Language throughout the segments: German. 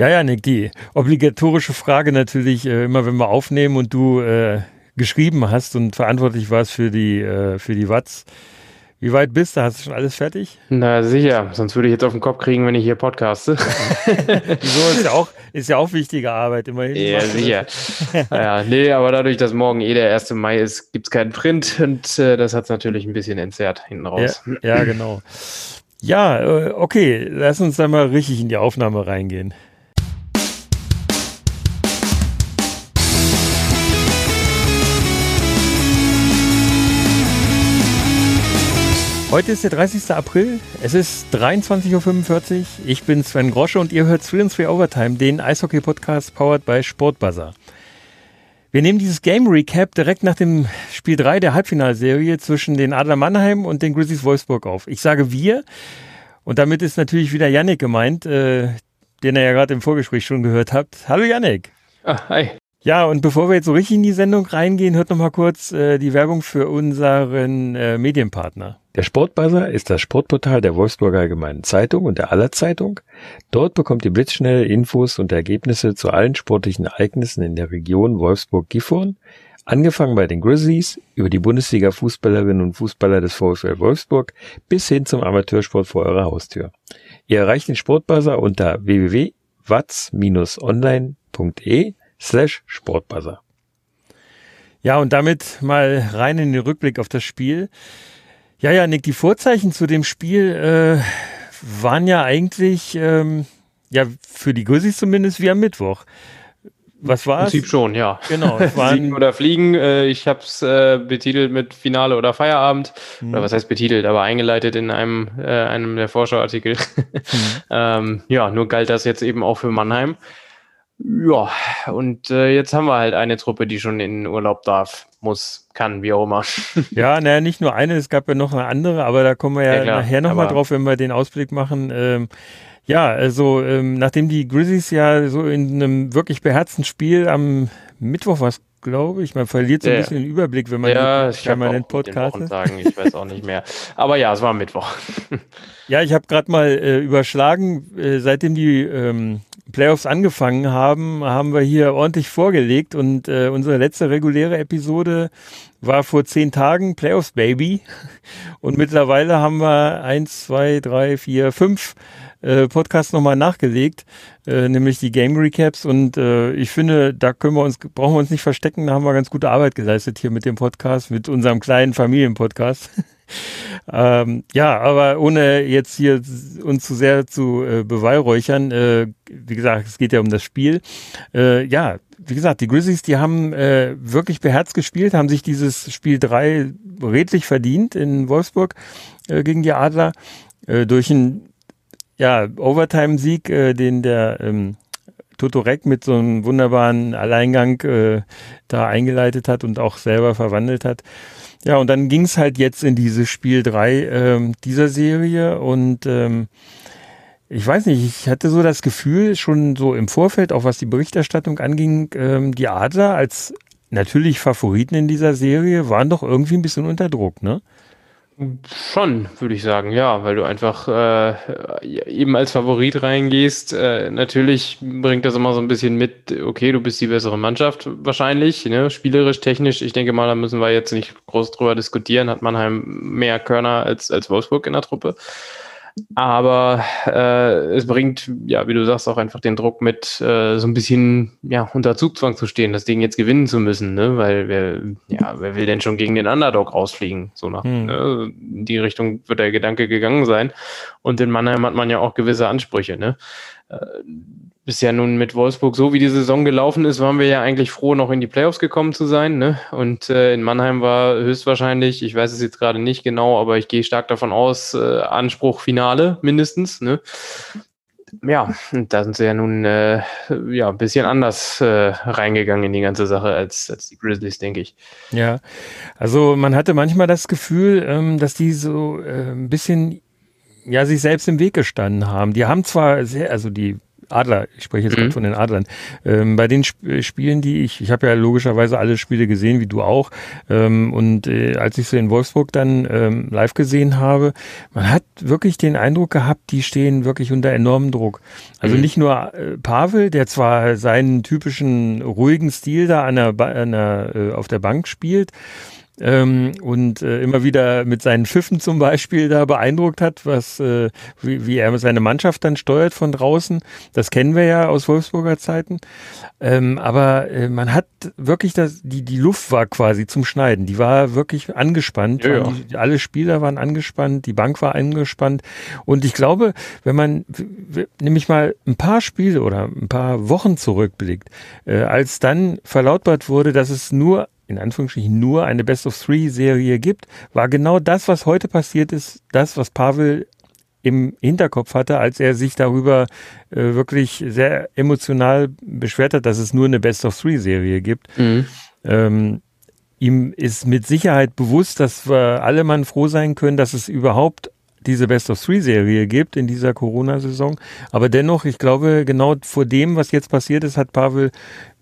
Ja, ja, Nick, die obligatorische Frage natürlich, äh, immer wenn wir aufnehmen und du äh, geschrieben hast und verantwortlich warst für die, äh, für die Watts. Wie weit bist du? Hast du schon alles fertig? Na sicher, sonst würde ich jetzt auf den Kopf kriegen, wenn ich hier podcaste. Wieso ist ja auch, ist ja auch wichtige Arbeit immerhin. Ja, sicher. ja, nee, aber dadurch, dass morgen eh der 1. Mai ist, gibt es keinen Print und äh, das hat es natürlich ein bisschen entzerrt hinten raus. Ja, ja genau. Ja, äh, okay, lass uns dann mal richtig in die Aufnahme reingehen. Heute ist der 30. April, es ist 23.45 Uhr. Ich bin Sven Grosche und ihr hört 3 3 Overtime, den Eishockey-Podcast powered by Sportbuzzer. Wir nehmen dieses Game Recap direkt nach dem Spiel 3 der Halbfinalserie zwischen den Adler Mannheim und den Grizzlies Wolfsburg auf. Ich sage wir und damit ist natürlich wieder Yannick gemeint, äh, den ihr ja gerade im Vorgespräch schon gehört habt. Hallo Yannick. Ah, hi. Ja, und bevor wir jetzt so richtig in die Sendung reingehen, hört noch mal kurz äh, die Werbung für unseren äh, Medienpartner. Der Sportbuzzer ist das Sportportal der Wolfsburger Allgemeinen Zeitung und der Aller Zeitung. Dort bekommt ihr blitzschnelle Infos und Ergebnisse zu allen sportlichen Ereignissen in der Region Wolfsburg-Gifhorn, angefangen bei den Grizzlies, über die Bundesliga-Fußballerinnen und Fußballer des VfL Wolfsburg bis hin zum Amateursport vor eurer Haustür. Ihr erreicht den Sportbuzzer unter www.watz-online.de slash Sportbuzzer. Ja, und damit mal rein in den Rückblick auf das Spiel. Ja, ja, Nick, die Vorzeichen zu dem Spiel äh, waren ja eigentlich, ähm, ja, für die Grizzlies zumindest wie am Mittwoch. Was war es? Im Prinzip schon, ja. Genau. Es waren Siegen oder Fliegen. Äh, ich habe es äh, betitelt mit Finale oder Feierabend. Mhm. Oder was heißt betitelt, aber eingeleitet in einem, äh, einem der Vorschauartikel. Mhm. ähm, ja, nur galt das jetzt eben auch für Mannheim. Ja, und äh, jetzt haben wir halt eine Truppe, die schon in Urlaub darf, muss, kann, wie auch immer. ja, naja, nicht nur eine, es gab ja noch eine andere, aber da kommen wir ja, ja klar, nachher nochmal drauf, wenn wir den Ausblick machen. Ähm, ja, also ähm, nachdem die Grizzlies ja so in einem wirklich beherzten Spiel am Mittwoch was glaube ich. Man verliert so ein ja. bisschen den Überblick, wenn man ja, ich permanent Podcast sagen, ich weiß auch nicht mehr. Aber ja, es war Mittwoch. ja, ich habe gerade mal äh, überschlagen, äh, seitdem die ähm, Playoffs angefangen haben, haben wir hier ordentlich vorgelegt und äh, unsere letzte reguläre Episode war vor zehn Tagen Playoffs Baby. Und mittlerweile haben wir eins, zwei, drei, vier, fünf äh, Podcasts nochmal nachgelegt, äh, nämlich die Game Recaps. Und äh, ich finde, da können wir uns, brauchen wir uns nicht verstecken, da haben wir ganz gute Arbeit geleistet hier mit dem Podcast, mit unserem kleinen Familienpodcast. ähm, ja, aber ohne jetzt hier uns zu sehr zu äh, beweihräuchern, äh, wie gesagt, es geht ja um das Spiel. Äh, ja, wie gesagt, die Grizzlies, die haben äh, wirklich beherzt gespielt, haben sich dieses Spiel 3 redlich verdient in Wolfsburg äh, gegen die Adler äh, durch einen ja, Overtime-Sieg, äh, den der ähm, Totorek mit so einem wunderbaren Alleingang äh, da eingeleitet hat und auch selber verwandelt hat. Ja, und dann ging es halt jetzt in dieses Spiel 3 ähm, dieser Serie und ähm, ich weiß nicht, ich hatte so das Gefühl, schon so im Vorfeld, auch was die Berichterstattung anging, ähm, die Adler als natürlich Favoriten in dieser Serie waren doch irgendwie ein bisschen unter Druck, ne? Schon, würde ich sagen, ja, weil du einfach äh, eben als Favorit reingehst. Äh, natürlich bringt das immer so ein bisschen mit, okay, du bist die bessere Mannschaft wahrscheinlich, ne? spielerisch, technisch. Ich denke mal, da müssen wir jetzt nicht groß drüber diskutieren. Hat Mannheim mehr Körner als, als Wolfsburg in der Truppe. Aber äh, es bringt, ja, wie du sagst, auch einfach den Druck mit, äh, so ein bisschen ja, unter Zugzwang zu stehen, das Ding jetzt gewinnen zu müssen, ne? Weil wer, ja, wer will denn schon gegen den Underdog rausfliegen? So nach hm. ne? in die Richtung wird der Gedanke gegangen sein. Und in Mannheim hat man ja auch gewisse Ansprüche, ne? Bisher nun mit Wolfsburg, so wie die Saison gelaufen ist, waren wir ja eigentlich froh, noch in die Playoffs gekommen zu sein. Ne? Und äh, in Mannheim war höchstwahrscheinlich, ich weiß es jetzt gerade nicht genau, aber ich gehe stark davon aus, äh, Anspruch Finale mindestens. Ne? Ja, da sind sie ja nun äh, ja, ein bisschen anders äh, reingegangen in die ganze Sache als, als die Grizzlies, denke ich. Ja, also man hatte manchmal das Gefühl, ähm, dass die so äh, ein bisschen ja sich selbst im Weg gestanden haben. Die haben zwar sehr, also die Adler, ich spreche jetzt mhm. gerade von den Adlern. Ähm, bei den Sp Spielen, die ich, ich habe ja logischerweise alle Spiele gesehen, wie du auch. Ähm, und äh, als ich sie in Wolfsburg dann ähm, live gesehen habe, man hat wirklich den Eindruck gehabt, die stehen wirklich unter enormem Druck. Also mhm. nicht nur äh, Pavel, der zwar seinen typischen ruhigen Stil da an der, an der, äh, auf der Bank spielt, ähm, und äh, immer wieder mit seinen Pfiffen zum Beispiel da beeindruckt hat, was äh, wie, wie er seine Mannschaft dann steuert von draußen. Das kennen wir ja aus Wolfsburger Zeiten. Ähm, aber äh, man hat wirklich das, die, die Luft war quasi zum Schneiden. Die war wirklich angespannt. Ja, ja. Die, alle Spieler waren angespannt, die Bank war angespannt. Und ich glaube, wenn man nämlich mal ein paar Spiele oder ein paar Wochen zurückblickt, äh, als dann verlautbart wurde, dass es nur in Anführungsstrichen nur eine Best of Three Serie gibt, war genau das, was heute passiert ist, das, was Pavel im Hinterkopf hatte, als er sich darüber äh, wirklich sehr emotional beschwert hat, dass es nur eine Best of Three Serie gibt. Mhm. Ähm, ihm ist mit Sicherheit bewusst, dass wir alle Mann froh sein können, dass es überhaupt diese Best of Three Serie gibt in dieser Corona-Saison. Aber dennoch, ich glaube, genau vor dem, was jetzt passiert ist, hat Pavel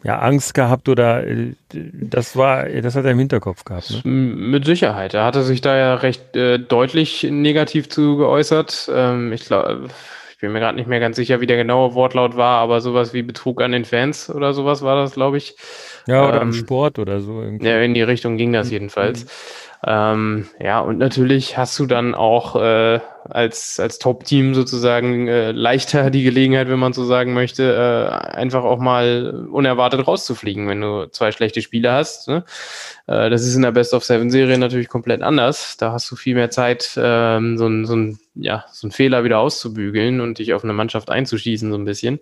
ja, Angst gehabt oder äh, das war, das hat er im Hinterkopf gehabt. Ne? Mit Sicherheit. Er hatte sich da ja recht äh, deutlich negativ zu geäußert. Ähm, ich glaube, ich bin mir gerade nicht mehr ganz sicher, wie der genaue Wortlaut war, aber sowas wie Betrug an den Fans oder sowas war das, glaube ich. Ja, oder ähm, am Sport oder so. Irgendwie. Ja, in die Richtung ging das mhm. jedenfalls. Mhm. Ähm, ja, und natürlich hast du dann auch äh, als, als Top-Team sozusagen äh, leichter die Gelegenheit, wenn man so sagen möchte, äh, einfach auch mal unerwartet rauszufliegen, wenn du zwei schlechte Spiele hast. Ne? Äh, das ist in der Best of Seven-Serie natürlich komplett anders. Da hast du viel mehr Zeit, ähm, so ein, so ein ja, so ein Fehler wieder auszubügeln und dich auf eine Mannschaft einzuschießen, so ein bisschen.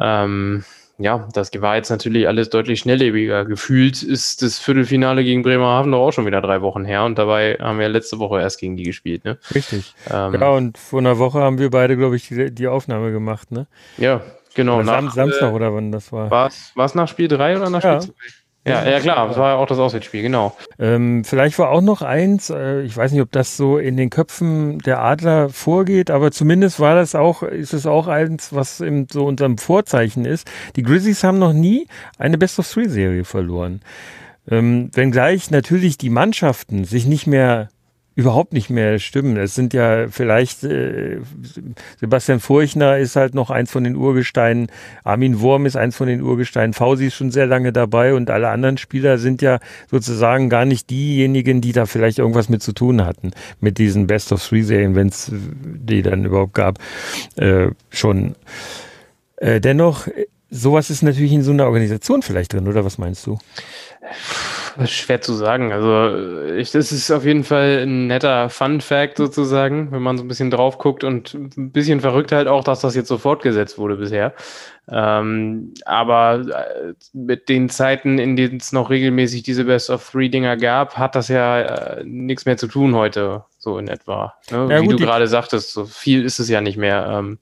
Ähm, ja, das war jetzt natürlich alles deutlich schnelllebiger. Gefühlt ist das Viertelfinale gegen Bremerhaven doch auch schon wieder drei Wochen her und dabei haben wir letzte Woche erst gegen die gespielt, ne? Richtig. Ähm, ja, und vor einer Woche haben wir beide, glaube ich, die, die, Aufnahme gemacht, ne? Ja, genau. Nach, Sam Samstag äh, oder wann das war. War es nach Spiel 3 oder nach. Spiel 2? Ja, ja klar, das war ja auch das Auswärtsspiel, genau. Ähm, vielleicht war auch noch eins, äh, ich weiß nicht, ob das so in den Köpfen der Adler vorgeht, aber zumindest war das auch, ist es auch eins, was in so unserem Vorzeichen ist. Die Grizzlies haben noch nie eine Best of Three Serie verloren. Ähm, wenngleich natürlich die Mannschaften sich nicht mehr überhaupt nicht mehr stimmen. Es sind ja vielleicht, äh, Sebastian Furchner ist halt noch eins von den Urgesteinen, Armin Wurm ist eins von den Urgesteinen, Fausi ist schon sehr lange dabei und alle anderen Spieler sind ja sozusagen gar nicht diejenigen, die da vielleicht irgendwas mit zu tun hatten, mit diesen Best of Three Serien, wenn es die dann überhaupt gab, äh, schon. Äh, dennoch, sowas ist natürlich in so einer Organisation vielleicht drin, oder was meinst du? Schwer zu sagen. Also ich, das ist auf jeden Fall ein netter Fun-Fact sozusagen, wenn man so ein bisschen drauf guckt und ein bisschen verrückt halt auch, dass das jetzt so fortgesetzt wurde bisher. Ähm, aber äh, mit den Zeiten, in denen es noch regelmäßig diese Best of Three Dinger gab, hat das ja äh, nichts mehr zu tun heute, so in etwa. Ne? Ja, Wie gut, du gerade sagtest, so viel ist es ja nicht mehr. Ähm,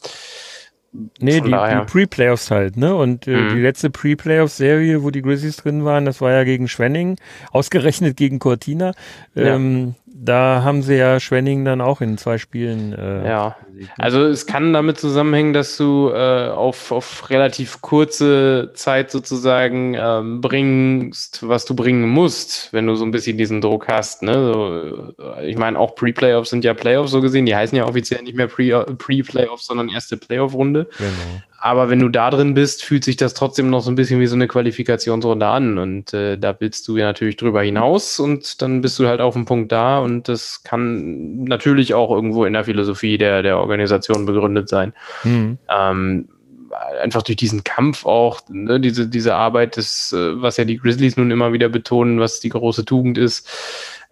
Nee, die, die Pre-Playoffs halt, ne? Und äh, mhm. die letzte Pre-Playoffs-Serie, wo die Grizzlies drin waren, das war ja gegen Schwenning, ausgerechnet gegen Cortina. Ähm, da haben sie ja Schwenning dann auch in zwei Spielen. Äh, ja, also es kann damit zusammenhängen, dass du äh, auf, auf relativ kurze Zeit sozusagen ähm, bringst, was du bringen musst, wenn du so ein bisschen diesen Druck hast. Ne? So, äh, ich meine, auch Pre-Playoffs sind ja Playoffs so gesehen, die heißen ja offiziell nicht mehr Pre-Playoffs, sondern erste Playoff-Runde. Genau. Aber wenn du da drin bist, fühlt sich das trotzdem noch so ein bisschen wie so eine Qualifikationsrunde an. Und äh, da willst du ja natürlich drüber hinaus und dann bist du halt auf dem Punkt da. Und das kann natürlich auch irgendwo in der Philosophie der, der Organisation begründet sein. Mhm. Ähm, einfach durch diesen Kampf auch, ne, diese, diese Arbeit, das, äh, was ja die Grizzlies nun immer wieder betonen, was die große Tugend ist,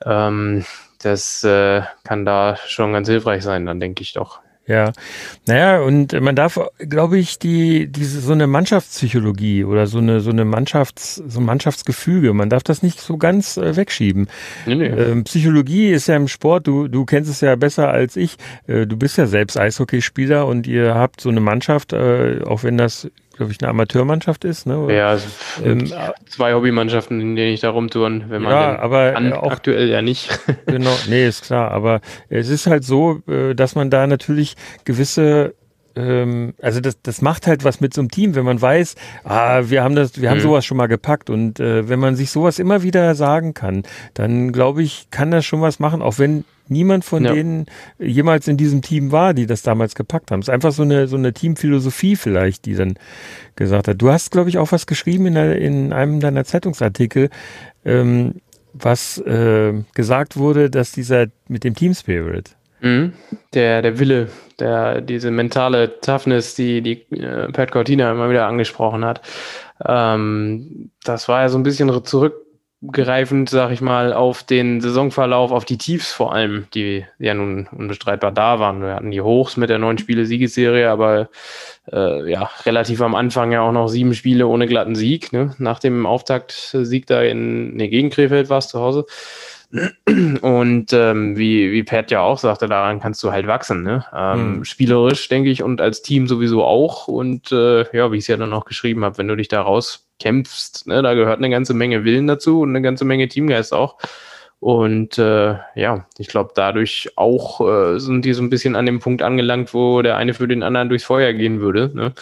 ähm, das äh, kann da schon ganz hilfreich sein, dann denke ich doch. Ja, naja, und man darf, glaube ich, die, diese, so eine Mannschaftspsychologie oder so eine, so eine Mannschafts, so ein Mannschaftsgefüge, man darf das nicht so ganz äh, wegschieben. Nee, nee. Ähm, Psychologie ist ja im Sport, du, du kennst es ja besser als ich. Äh, du bist ja selbst Eishockeyspieler und ihr habt so eine Mannschaft, äh, auch wenn das glaube ich, eine Amateurmannschaft ist. Ne? Ja, also ähm, zwei Hobbymannschaften, in denen ich da rumtouren, wenn man ja, aber an, auch, aktuell ja nicht. genau, nee, ist klar. Aber es ist halt so, äh, dass man da natürlich gewisse ähm, also das, das macht halt was mit so einem Team, wenn man weiß, ah, wir haben das, wir haben mhm. sowas schon mal gepackt und äh, wenn man sich sowas immer wieder sagen kann, dann glaube ich, kann das schon was machen, auch wenn niemand von ja. denen jemals in diesem Team war, die das damals gepackt haben. Es ist einfach so eine so eine Teamphilosophie vielleicht, die dann gesagt hat. Du hast, glaube ich, auch was geschrieben in, der, in einem deiner Zeitungsartikel, ähm, was äh, gesagt wurde, dass dieser mit dem Team Spirit Mhm. Der, der Wille, der, diese mentale Toughness, die, die äh, Pat Cortina immer wieder angesprochen hat. Ähm, das war ja so ein bisschen zurückgreifend, sag ich mal, auf den Saisonverlauf, auf die Tiefs vor allem, die ja nun unbestreitbar da waren. Wir hatten die Hochs mit der neun Spiele Siegesserie, aber äh, ja, relativ am Anfang ja auch noch sieben Spiele ohne glatten Sieg, ne? Nach dem Auftaktsieg da in, ne, gegen Krefeld war es zu Hause. Und ähm, wie, wie Pat ja auch sagte, daran kannst du halt wachsen. Ne? Ähm, mhm. Spielerisch, denke ich, und als Team sowieso auch. Und äh, ja, wie ich es ja dann auch geschrieben habe, wenn du dich da rauskämpfst, ne, da gehört eine ganze Menge Willen dazu und eine ganze Menge Teamgeist auch. Und äh, ja, ich glaube, dadurch auch äh, sind die so ein bisschen an dem Punkt angelangt, wo der eine für den anderen durchs Feuer gehen würde. Ne?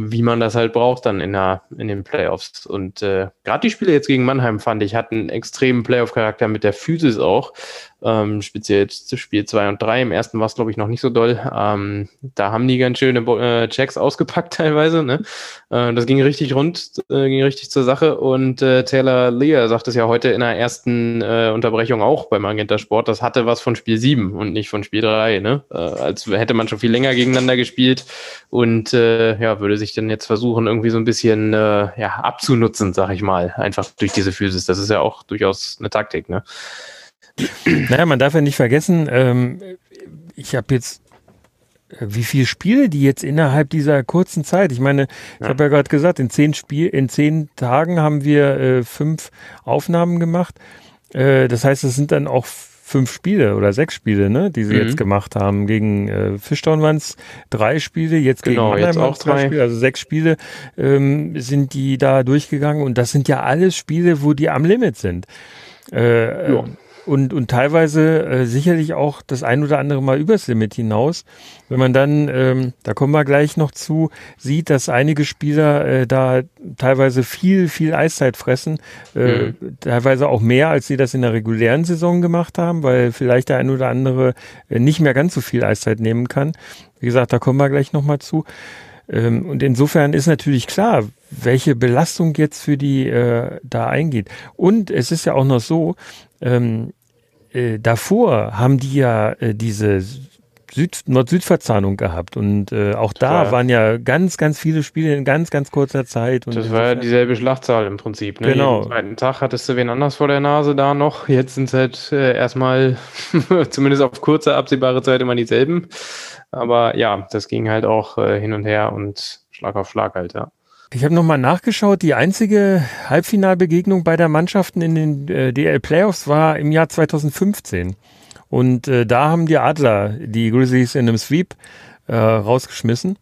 Wie man das halt braucht dann in, der, in den Playoffs. Und äh, gerade die Spiele jetzt gegen Mannheim fand ich, hatten extremen Playoff-Charakter mit der Physis auch. Ähm, speziell zu Spiel 2 und 3. Im ersten war es, glaube ich, noch nicht so doll. Ähm, da haben die ganz schöne äh, Checks ausgepackt teilweise. Ne? Äh, das ging richtig rund, äh, ging richtig zur Sache. Und äh, Taylor Lear sagt es ja heute in der ersten äh, Unterbrechung auch beim Magenta Sport. Das hatte was von Spiel 7 und nicht von Spiel 3. Ne? Äh, als hätte man schon viel länger gegeneinander gespielt und äh, ja, würde sich dann jetzt versuchen, irgendwie so ein bisschen äh, ja, abzunutzen, sag ich mal. Einfach durch diese Physis. Das ist ja auch durchaus eine Taktik. Ne? Naja, man darf ja nicht vergessen, ähm, ich habe jetzt äh, wie viele Spiele die jetzt innerhalb dieser kurzen Zeit. Ich meine, ich ja. habe ja gerade gesagt, in zehn Spiel, in zehn Tagen haben wir äh, fünf Aufnahmen gemacht. Äh, das heißt, es sind dann auch fünf Spiele oder sechs Spiele, ne, die sie mhm. jetzt gemacht haben. Gegen äh, Fischtown waren es drei Spiele, jetzt genau, gegen Mannheim auch drei Spiele, also sechs Spiele ähm, sind die da durchgegangen und das sind ja alles Spiele, wo die am Limit sind. Äh, ja und, und teilweise äh, sicherlich auch das ein oder andere Mal übers Limit hinaus. Wenn man dann, ähm, da kommen wir gleich noch zu, sieht, dass einige Spieler äh, da teilweise viel, viel Eiszeit fressen, äh, mhm. teilweise auch mehr, als sie das in der regulären Saison gemacht haben, weil vielleicht der ein oder andere äh, nicht mehr ganz so viel Eiszeit nehmen kann. Wie gesagt, da kommen wir gleich nochmal zu. Ähm, und insofern ist natürlich klar, welche Belastung jetzt für die äh, da eingeht. Und es ist ja auch noch so, ähm, äh, davor haben die ja äh, diese Süd Nord-Süd-Verzahnung gehabt und äh, auch da war, waren ja ganz, ganz viele Spiele in ganz, ganz kurzer Zeit. Und das war ja dieselbe Schlachtzahl im Prinzip. Ne? Genau. Jeden zweiten Tag hattest du wen anders vor der Nase da noch. Jetzt sind es halt äh, erstmal, zumindest auf kurze, absehbare Zeit immer dieselben. Aber ja, das ging halt auch äh, hin und her und Schlag auf Schlag halt, ja. Ich habe nochmal nachgeschaut. Die einzige Halbfinalbegegnung beider Mannschaften in den äh, DL Playoffs war im Jahr 2015. Und äh, da haben die Adler die Grizzlies in einem Sweep äh, rausgeschmissen.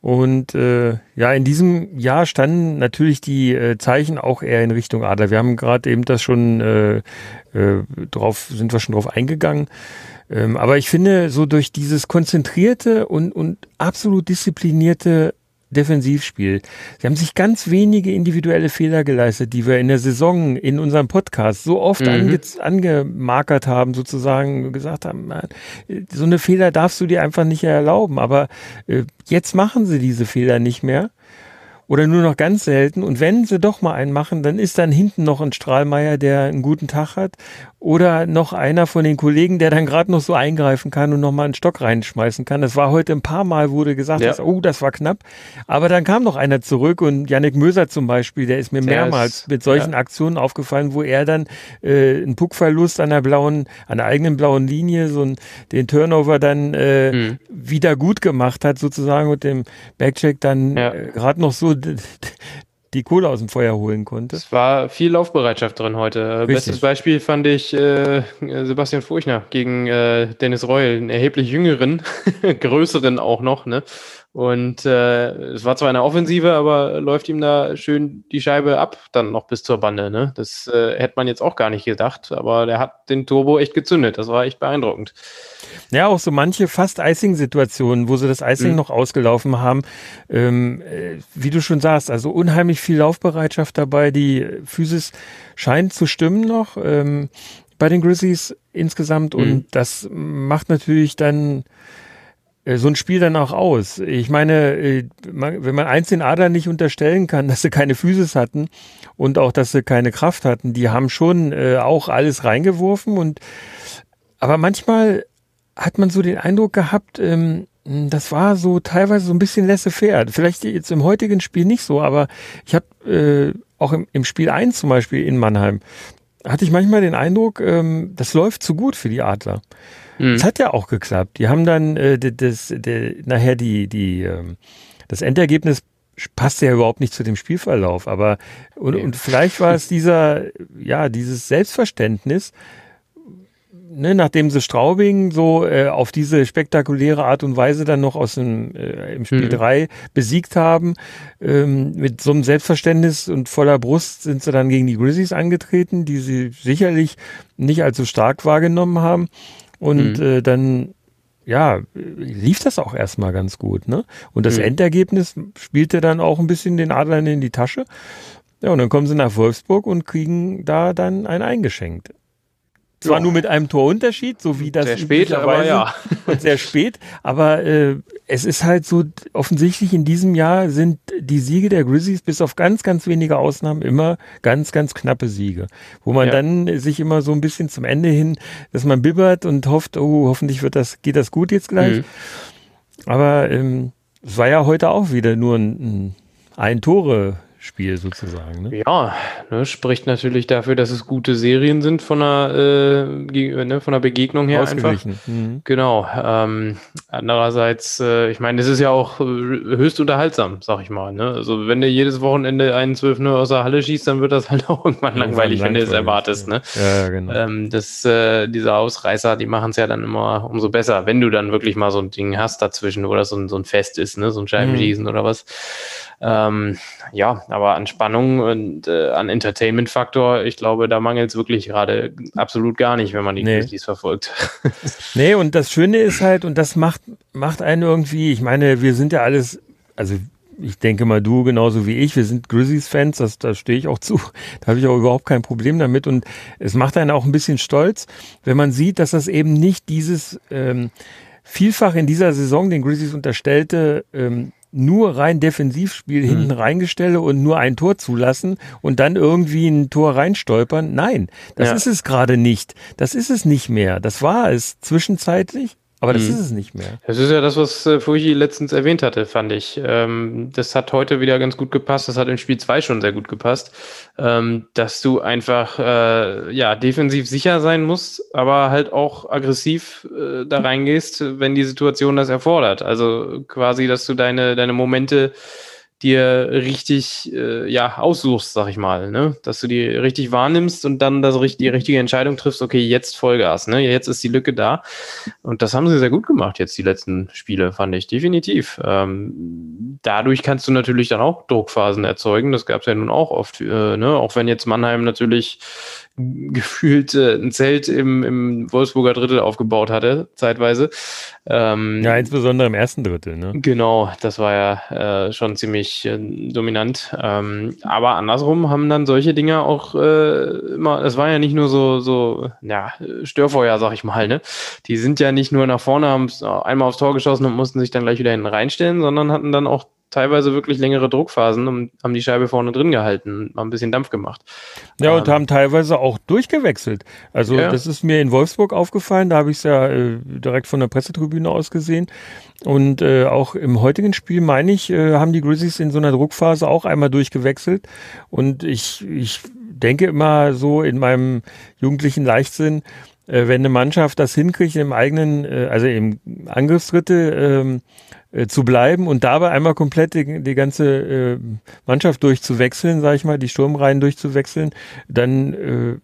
Und äh, ja, in diesem Jahr standen natürlich die äh, Zeichen auch eher in Richtung Adler. Wir haben gerade eben das schon äh, äh, drauf, sind wir schon drauf eingegangen. Ähm, aber ich finde, so durch dieses konzentrierte und, und absolut disziplinierte Defensivspiel. Sie haben sich ganz wenige individuelle Fehler geleistet, die wir in der Saison in unserem Podcast so oft mhm. ange angemarkert haben, sozusagen gesagt haben, man, so eine Fehler darfst du dir einfach nicht erlauben. Aber äh, jetzt machen sie diese Fehler nicht mehr oder nur noch ganz selten. Und wenn sie doch mal einen machen, dann ist dann hinten noch ein Strahlmeier, der einen guten Tag hat. Oder noch einer von den Kollegen, der dann gerade noch so eingreifen kann und noch mal einen Stock reinschmeißen kann. Das war heute ein paar Mal, wurde gesagt, ja. dass, oh, das war knapp. Aber dann kam noch einer zurück und Yannick Möser zum Beispiel, der ist mir der mehrmals ist, mit solchen ja. Aktionen aufgefallen, wo er dann äh, einen Puckverlust an der blauen, an der eigenen blauen Linie, so ein, den Turnover dann äh, mhm. wieder gut gemacht hat, sozusagen mit dem Backcheck dann ja. äh, gerade noch so die Kohle aus dem Feuer holen konnte. Es war viel Laufbereitschaft drin heute. Richtig. Bestes Beispiel fand ich äh, Sebastian Furchner gegen äh, Dennis Reul, einen erheblich jüngeren, größeren auch noch, ne? Und äh, es war zwar eine Offensive, aber läuft ihm da schön die Scheibe ab, dann noch bis zur Bande. Ne? Das äh, hätte man jetzt auch gar nicht gedacht, aber der hat den Turbo echt gezündet. Das war echt beeindruckend. Ja, auch so manche fast Icing-Situationen, wo sie das Icing mhm. noch ausgelaufen haben. Ähm, äh, wie du schon sagst, also unheimlich viel Laufbereitschaft dabei. Die Physis scheint zu stimmen noch ähm, bei den Grizzlies insgesamt. Mhm. Und das macht natürlich dann so ein Spiel dann auch aus. Ich meine, äh, wenn man eins den Adler nicht unterstellen kann, dass sie keine Physis hatten und auch, dass sie keine Kraft hatten, die haben schon äh, auch alles reingeworfen und aber manchmal hat man so den Eindruck gehabt, ähm, das war so teilweise so ein bisschen laissez-faire. Vielleicht jetzt im heutigen Spiel nicht so, aber ich habe äh, auch im Spiel 1 zum Beispiel in Mannheim, hatte ich manchmal den Eindruck, ähm, das läuft zu gut für die Adler. Mhm. Es hat ja auch geklappt. Die haben dann äh, das, der, nachher die, die, ähm, das Endergebnis passte ja überhaupt nicht zu dem Spielverlauf. Aber und, und vielleicht war es dieser, ja, dieses Selbstverständnis, ne, nachdem sie Straubing so äh, auf diese spektakuläre Art und Weise dann noch aus dem äh, im Spiel 3 mhm. besiegt haben, ähm, mit so einem Selbstverständnis und voller Brust sind sie dann gegen die Grizzlies angetreten, die sie sicherlich nicht allzu stark wahrgenommen haben. Und mhm. äh, dann, ja, lief das auch erstmal ganz gut. Ne? Und das mhm. Endergebnis spielte dann auch ein bisschen den Adlern in die Tasche. Ja, und dann kommen sie nach Wolfsburg und kriegen da dann ein eingeschenkt. Zwar nur mit einem Torunterschied, so wie das sehr spät, aber ja. und sehr spät, aber äh, es ist halt so offensichtlich in diesem Jahr sind die Siege der Grizzlies bis auf ganz ganz wenige Ausnahmen immer ganz ganz knappe Siege, wo man ja. dann sich immer so ein bisschen zum Ende hin, dass man bibbert und hofft, oh hoffentlich wird das geht das gut jetzt gleich. Mhm. Aber ähm, es war ja heute auch wieder nur ein, ein, ein Tore Spiel sozusagen. Ne? Ja, ne, spricht natürlich dafür, dass es gute Serien sind von der, äh, ne, von der Begegnung her einfach. Mhm. Genau. Ähm, andererseits, äh, ich meine, es ist ja auch äh, höchst unterhaltsam, sag ich mal. Ne? Also wenn du jedes Wochenende einen 12 nur aus der Halle schießt, dann wird das halt auch irgendwann langweilig, wenn du es erwartest. Ne? Ja, genau. Ähm, das, äh, diese Ausreißer, die machen es ja dann immer umso besser, wenn du dann wirklich mal so ein Ding hast dazwischen oder so ein, so ein Fest ist, ne? so ein Scheibenschießen mhm. oder was. Ähm, ja, aber an Spannung und äh, an Entertainment-Faktor, ich glaube, da mangelt es wirklich gerade absolut gar nicht, wenn man die nee. Grizzlies verfolgt. nee, und das Schöne ist halt, und das macht, macht einen irgendwie, ich meine, wir sind ja alles, also ich denke mal, du genauso wie ich, wir sind Grizzlies-Fans, das, da stehe ich auch zu. Da habe ich auch überhaupt kein Problem damit. Und es macht einen auch ein bisschen stolz, wenn man sieht, dass das eben nicht dieses ähm, vielfach in dieser Saison den Grizzlies unterstellte ähm, nur rein Defensivspiel mhm. hinten reingestelle und nur ein Tor zulassen und dann irgendwie ein Tor reinstolpern. Nein, das ja. ist es gerade nicht. Das ist es nicht mehr. Das war es zwischenzeitlich. Aber das mhm. ist es nicht mehr. Das ist ja das, was äh, Fuji letztens erwähnt hatte, fand ich. Ähm, das hat heute wieder ganz gut gepasst. Das hat in Spiel 2 schon sehr gut gepasst. Ähm, dass du einfach äh, ja defensiv sicher sein musst, aber halt auch aggressiv äh, da reingehst, wenn die Situation das erfordert. Also quasi, dass du deine, deine Momente dir richtig äh, ja aussuchst, sag ich mal, ne? Dass du die richtig wahrnimmst und dann das, die richtige Entscheidung triffst, okay, jetzt Vollgas, ne? Jetzt ist die Lücke da. Und das haben sie sehr gut gemacht, jetzt die letzten Spiele, fand ich, definitiv. Ähm, dadurch kannst du natürlich dann auch Druckphasen erzeugen. Das gab es ja nun auch oft, äh, ne? Auch wenn jetzt Mannheim natürlich gefühlt äh, ein Zelt im, im Wolfsburger Drittel aufgebaut hatte, zeitweise. Ähm, ja, insbesondere im ersten Drittel, ne? Genau, das war ja äh, schon ziemlich äh, dominant. Ähm, aber andersrum haben dann solche Dinge auch äh, immer, es war ja nicht nur so, so, ja, Störfeuer, sag ich mal, ne? Die sind ja nicht nur nach vorne, haben einmal aufs Tor geschossen und mussten sich dann gleich wieder hinten reinstellen, sondern hatten dann auch teilweise wirklich längere Druckphasen und haben die Scheibe vorne drin gehalten, mal ein bisschen Dampf gemacht. Ja, und ähm, haben teilweise auch durchgewechselt. Also ja. das ist mir in Wolfsburg aufgefallen, da habe ich es ja äh, direkt von der Pressetribüne aus gesehen. Und äh, auch im heutigen Spiel, meine ich, äh, haben die Grizzlies in so einer Druckphase auch einmal durchgewechselt. Und ich, ich denke immer so in meinem jugendlichen Leichtsinn, äh, wenn eine Mannschaft das hinkriegt, im eigenen, äh, also im Angriffsdrittel ähm, äh, zu bleiben und dabei einmal komplett die, die ganze äh, Mannschaft durchzuwechseln, sage ich mal, die Sturmreihen durchzuwechseln, dann äh,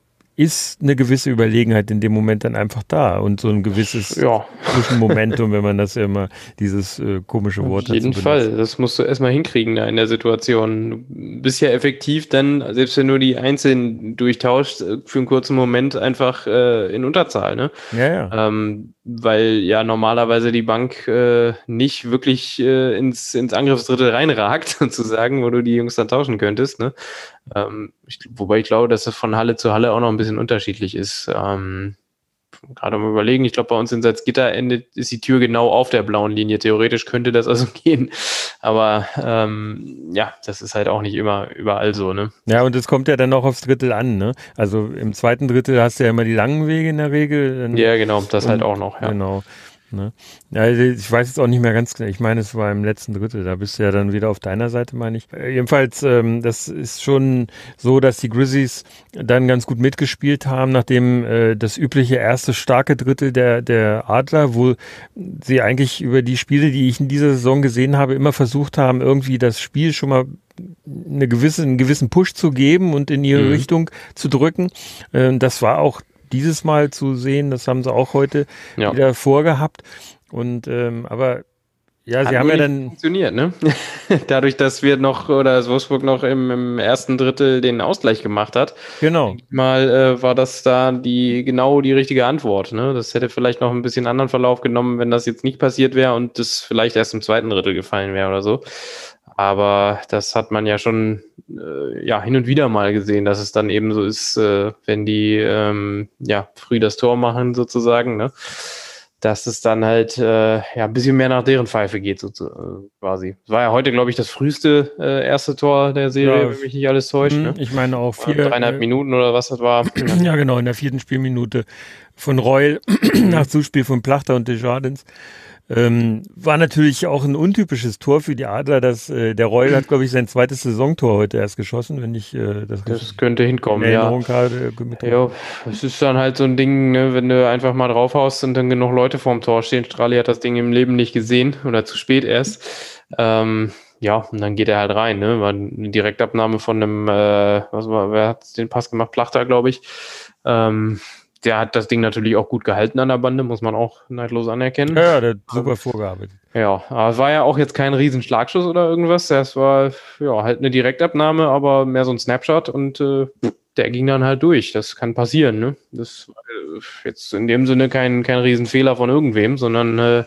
ist eine gewisse Überlegenheit in dem Moment dann einfach da und so ein gewisses Ja, Zwischenmomentum, wenn man das ja immer, dieses äh, komische Wort auf jeden Fall. Das musst du erstmal hinkriegen da in der Situation. Du bist ja effektiv dann, selbst wenn du die Einzelnen durchtauscht, äh, für einen kurzen Moment einfach äh, in Unterzahl, ne? Ja, ja. Ähm, weil ja normalerweise die Bank äh, nicht wirklich äh, ins, ins Angriffsdrittel reinragt, sozusagen, wo du die Jungs dann tauschen könntest. Ne? Ähm, ich, wobei ich glaube, dass es von Halle zu Halle auch noch ein bisschen unterschiedlich ist. Ähm, Gerade mal überlegen, ich glaube, bei uns in Salzgitter endet, ist die Tür genau auf der blauen Linie. Theoretisch könnte das also gehen. Aber ähm, ja, das ist halt auch nicht immer überall so, ne? Ja, und es kommt ja dann auch aufs Drittel an, ne? Also im zweiten Drittel hast du ja immer die langen Wege in der Regel. Ja, genau, das halt auch noch, ja. Genau. Ne? Ja, also ich weiß jetzt auch nicht mehr ganz genau. Ich meine, es war im letzten Drittel. Da bist du ja dann wieder auf deiner Seite, meine ich. Äh, jedenfalls, ähm, das ist schon so, dass die Grizzlies dann ganz gut mitgespielt haben, nachdem äh, das übliche erste starke Drittel der, der Adler, wo sie eigentlich über die Spiele, die ich in dieser Saison gesehen habe, immer versucht haben, irgendwie das Spiel schon mal eine gewisse, einen gewissen Push zu geben und in ihre Mhm. Richtung zu drücken. Ähm, das war auch dieses Mal zu sehen. Das haben sie auch heute Ja. wieder vorgehabt. Und ähm, aber ja, Hat sie haben ja dann funktioniert, ne? Dadurch, dass wir noch oder dass Wolfsburg noch im, im ersten Drittel den Ausgleich gemacht hat, genau. mal äh, war das da die genau die richtige Antwort. Ne? Das hätte vielleicht noch ein bisschen anderen Verlauf genommen, wenn das jetzt nicht passiert wäre und das vielleicht erst im zweiten Drittel gefallen wäre oder so. Aber das hat man ja schon äh, ja hin und wieder mal gesehen, dass es dann eben so ist, äh, wenn die ähm, ja früh das Tor machen sozusagen, ne? dass es dann halt äh, ja ein bisschen mehr nach deren Pfeife geht, so, äh, quasi. Es war ja heute, glaube ich, das früheste äh, erste Tor der Serie, Ja. wenn mich nicht alles täuscht. Hm, Ne? Ich meine auch vier. Dreieinhalb äh, Minuten oder was das war. Ja, genau, in der vierten Spielminute von Reul nach Zuspiel von Plachter und Desjardins. Ähm, war natürlich auch ein untypisches Tor für die Adler. Dass, äh, der Reul hat, glaube ich, sein zweites Saisontor heute erst geschossen, wenn ich äh, das, Das könnte in hinkommen, ja. Habe. äh, Ja, es ist dann halt so ein Ding, ne, wenn du einfach mal draufhaust und dann genug Leute vorm Tor stehen. Strali hat das Ding im Leben nicht gesehen oder zu spät erst. Ähm, ja, und dann geht er halt rein, ne? War eine Direktabnahme von einem, äh, was war, wer hat den Pass gemacht? Plachter, glaube ich. Ähm, der hat das Ding natürlich auch gut gehalten an der Bande, muss man auch neidlos anerkennen. Ja, der hat super vorgearbeitet. Ja, aber es war ja auch jetzt kein riesen Schlagschuss oder irgendwas. Das war ja halt eine Direktabnahme, aber mehr so ein Snapshot und äh, der ging dann halt durch. Das kann passieren, ne? Das war äh, jetzt in dem Sinne kein, kein Riesenfehler von irgendwem, sondern äh,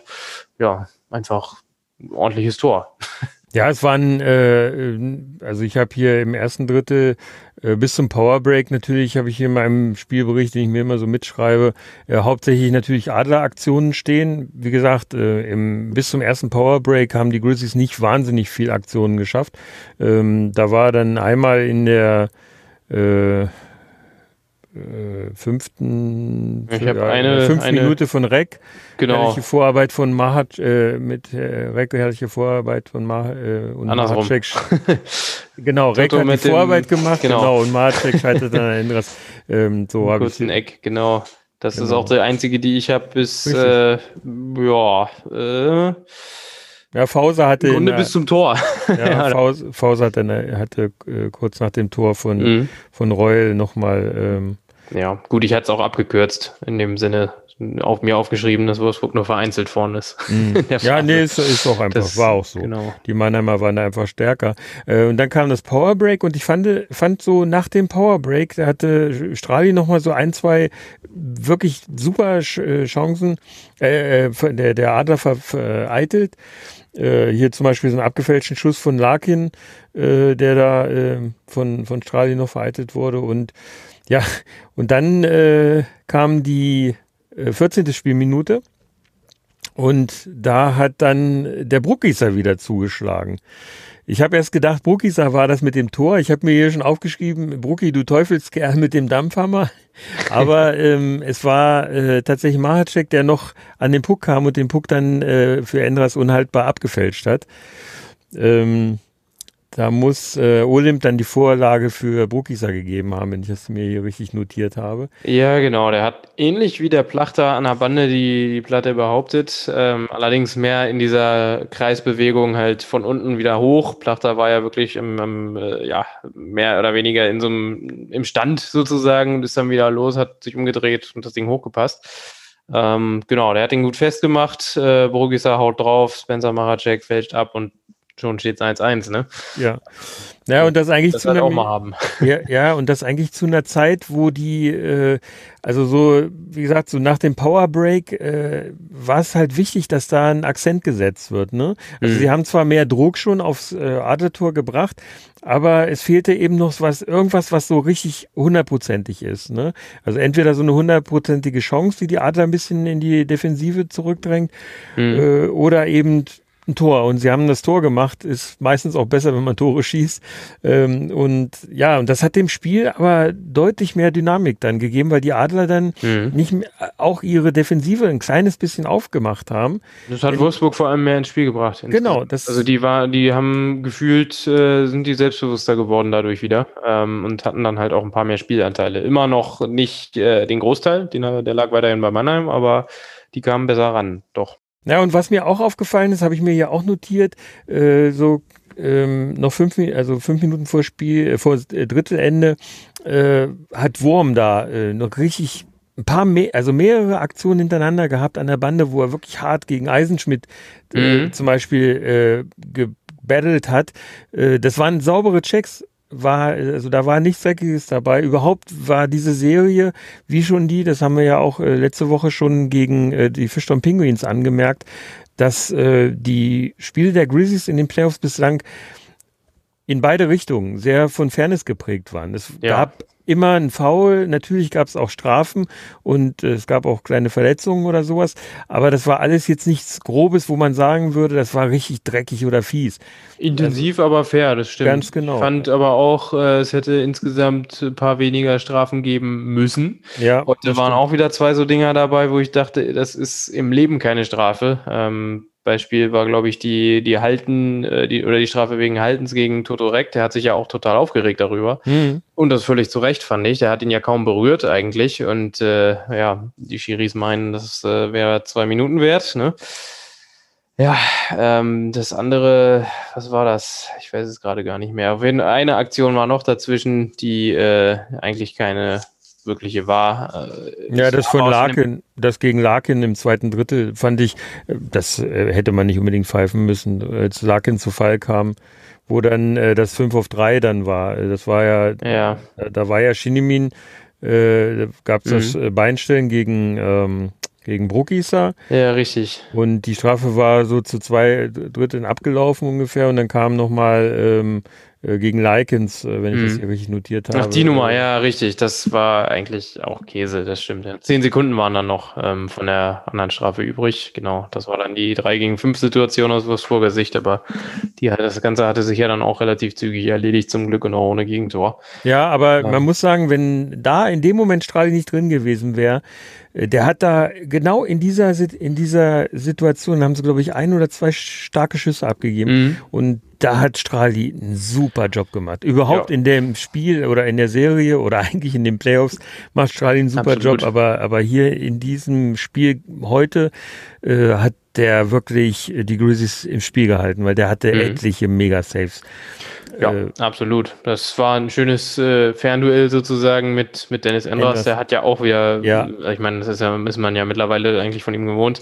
ja, einfach ein ordentliches Tor. Ja, es waren, äh, also ich habe hier im ersten Drittel äh, bis zum Powerbreak natürlich, habe ich hier in meinem Spielbericht, den ich mir immer so mitschreibe, äh, hauptsächlich natürlich Adleraktionen stehen. Wie gesagt, äh, im, bis zum ersten Powerbreak haben die Grizzlies nicht wahnsinnig viel Aktionen geschafft. Ähm, da war dann einmal in der äh, äh, fünften, Ich ja, eine- fünften eine- Minute von Reck. Genau. Herrliche Vorarbeit von Mahat, äh, mit äh, Reck, herrliche Vorarbeit von Mahat äh, und Andersrum. Genau, Reck hat die mit dem- Vorarbeit gemacht, genau, genau. und Mahacek scheitert dann an Endras. Ähm, so habe ich Kurzen Eck, genau. Das ist Genau. auch der einzige, die ich habe bis äh, ja, äh, Ja, Fauser hatte, im in Grunde der, bis zum Tor. ja, Faus- Fauser hatte, hatte äh, kurz nach dem Tor von, Mhm. von Reul nochmal, ähm, Ja, gut, ich hatte es auch abgekürzt, in dem Sinne auf mir aufgeschrieben, dass Wolfsburg nur vereinzelt vorne ist. Der ja, nee, ist, ist auch einfach, Das- war auch so. Genau. Die Mannheimer waren da einfach stärker. Äh, und dann kam das Powerbreak und ich fand, fand so nach dem Powerbreak, da hatte Strali nochmal so ein, zwei wirklich super äh, Chancen, äh, äh, der, der Adler ver vereitelt. Äh, hier zum Beispiel so einen abgefälschten Schuss von Larkin, äh, der da äh, von, von Strali noch vereitelt wurde. Und ja, und dann äh, kam die äh, 14. Spielminute. Und da hat dann der Bruckgießer wieder zugeschlagen. Ich habe erst gedacht, Bruckgießer war das mit dem Tor. Ich habe mir hier schon aufgeschrieben, Brucki, du Teufelskerl mit dem Dampfhammer. Aber ähm, es war äh, tatsächlich Mahacek, der noch an den Puck kam und den Puck dann äh, für Endras unhaltbar abgefälscht hat. Ähm, da muss äh, Olymp dann die Vorlage für Brukisa gegeben haben, wenn ich das mir hier richtig notiert habe. Ja, genau. Der hat ähnlich wie der Plachter an der Bande die, die Platte behauptet, ähm, allerdings mehr in dieser Kreisbewegung halt von unten wieder hoch. Plachter war ja wirklich im, im äh, ja, mehr oder weniger in so einem, im Stand sozusagen, ist dann wieder los, hat sich umgedreht und das Ding hochgepasst. Ähm, genau, der hat ihn gut festgemacht. Äh, Brugisa haut drauf, Spencer Maracek fälscht ab und schon steht es 1-1, ne? Ja. Ja, und das eigentlich das zu einer, auch mal haben. ja, ja, und das eigentlich zu einer Zeit, wo die, äh, also so, wie gesagt, so nach dem Power Break äh, war es halt wichtig, dass da ein Akzent gesetzt wird. Ne? Also Mhm. sie haben zwar mehr Druck schon aufs äh, Adlertor gebracht, aber es fehlte eben noch was, irgendwas, was so richtig hundertprozentig ist. Ne? Also entweder so eine hundertprozentige Chance, die die Adler ein bisschen in die Defensive zurückdrängt, Mhm. äh, oder eben ein Tor. Und sie haben das Tor gemacht, ist meistens auch besser, wenn man Tore schießt. Ähm, und ja, und das hat dem Spiel aber deutlich mehr Dynamik dann gegeben, weil die Adler dann Mhm. nicht mehr, auch ihre Defensive ein kleines bisschen aufgemacht haben. Das hat Wolfsburg vor allem mehr ins Spiel gebracht. Genau, das- also die war, die haben gefühlt, äh, sind die selbstbewusster geworden dadurch wieder ähm, und hatten dann halt auch ein paar mehr Spielanteile. Immer noch nicht äh, den Großteil, den, der lag weiterhin bei Mannheim, aber die kamen besser ran, doch. Ja, und was mir auch aufgefallen ist, habe ich mir ja auch notiert, äh, so ähm, noch fünf, also fünf Minuten vor Spiel, äh, vor äh, Drittelende, äh, hat Wurm da äh, noch richtig ein paar mehr, also mehrere Aktionen hintereinander gehabt an der Bande, wo er wirklich hart gegen Eisenschmidt äh, Mhm. zum Beispiel äh, gebattelt hat. Das waren saubere Checks. War, also da war nichts Dreckiges dabei. Überhaupt war diese Serie, wie schon die, das haben wir ja auch äh, letzte Woche schon gegen äh, die Fischton Penguins angemerkt, dass äh, die Spiele der Grizzlies in den Playoffs bislang in beide Richtungen sehr von Fairness geprägt waren. Es Ja. gab immer ein Foul, natürlich gab es auch Strafen und äh, es gab auch kleine Verletzungen oder sowas, aber das war alles jetzt nichts Grobes, wo man sagen würde, das war richtig dreckig oder fies. Intensiv, aber fair, das stimmt. Ganz genau. Ich fand aber auch, äh, es hätte insgesamt ein paar weniger Strafen geben müssen. Ja, Heute das waren stimmt. auch wieder zwei so Dinger dabei, wo ich dachte, das ist im Leben keine Strafe. Ähm, Beispiel war, glaube ich, die, die Halten, äh, die, oder die Strafe wegen Haltens gegen Totorek. Der hat sich ja auch total aufgeregt darüber. Hm. Und das völlig zu Recht, fand ich. Der hat ihn ja kaum berührt eigentlich. Und äh, ja, die Schiris meinen, das äh, wäre zwei Minuten wert. Ne? Ja, ähm, das andere, was war das? Ich weiß es gerade gar nicht mehr. Auf jeden Fall eine Aktion war noch dazwischen, die äh, eigentlich keine wirkliche war. Äh, Ja, das von Larkin, das gegen Larkin im zweiten Drittel fand ich, äh, das äh, hätte man nicht unbedingt pfeifen müssen, als Larkin zu Fall kam, wo dann äh, das 5 auf 3 dann war. Äh, Das war ja, Ja, äh, da war ja Schinimin, äh, da gab es Mhm. das Beinstellen gegen, ähm, gegen Bruckisa ja, richtig. und die Strafe war so zu zwei Dritteln abgelaufen ungefähr und dann kam nochmal ähm, äh, gegen Likens, äh, wenn ich das Mhm. hier richtig notiert habe. Ach, die Nummer, Äh, ja, richtig. Das war eigentlich auch Käse, das stimmt. Ja. Zehn Sekunden waren dann noch ähm, von der anderen Strafe übrig. Genau, das war dann die 3 gegen 5 Situation aus Wolfsburger Sicht, aber die, das Ganze hatte sich ja dann auch relativ zügig erledigt, zum Glück und auch ohne Gegentor. Ja, aber Ja. man muss sagen, wenn da in dem Moment Strahli nicht drin gewesen wäre, äh, der hat da genau in dieser, in dieser Situation haben sie, glaube ich, ein oder zwei starke Schüsse abgegeben. Mhm. Und da hat Strahli einen super Job gemacht. Überhaupt Ja. in dem Spiel oder in der Serie oder eigentlich in den Playoffs macht Strahli einen super Absolut. Job. Aber, aber hier in diesem Spiel heute äh, hat der wirklich äh, die Grizzlies im Spiel gehalten, weil der hatte Mhm. etliche Mega-Saves. Ja, Äh, absolut. Das war ein schönes äh, Fernduell sozusagen mit, mit Dennis Endras. Enders. Der hat ja auch wieder, Ja. ich meine, das ist ja, ist man ja mittlerweile eigentlich von ihm gewohnt,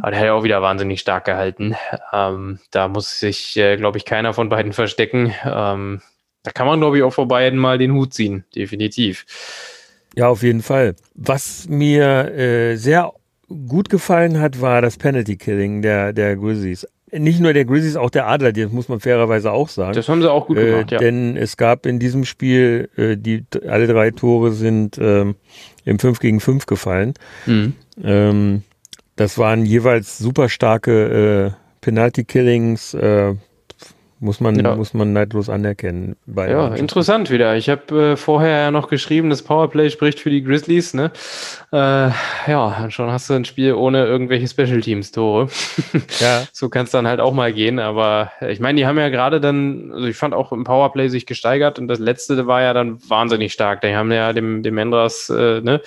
aber der hat ja auch wieder wahnsinnig stark gehalten. Ähm, da muss sich, äh, glaube ich, keiner von beiden verstecken. Ähm, da kann man, glaube ich, auch vor beiden mal den Hut ziehen, definitiv. Ja, auf jeden Fall. Was mir äh, sehr gut gefallen hat, war das Penalty Killing der, der Grizzlies. Nicht nur der Grizzlies, auch der Adler, das muss man fairerweise auch sagen. Das haben sie auch gut äh, gemacht, ja. Denn es gab in diesem Spiel, äh, die alle drei Tore sind ähm, im 5 gegen 5 gefallen. Mhm. Ähm, das waren jeweils super starke äh, Penalty Killings. Äh, Muss man, ja. muss man neidlos anerkennen. ja, interessant wieder. Ich habe äh, vorher ja noch geschrieben, das Powerplay spricht für die Grizzlies. Ne? Äh, ja, schon hast du ein Spiel ohne irgendwelche Special Teams Tore. ja. so kann es dann halt auch mal gehen. Aber äh, ich meine, die haben ja gerade dann, also ich fand auch im Powerplay sich gesteigert und das letzte war ja dann wahnsinnig stark. Die haben ja dem, dem Endras, äh, ne,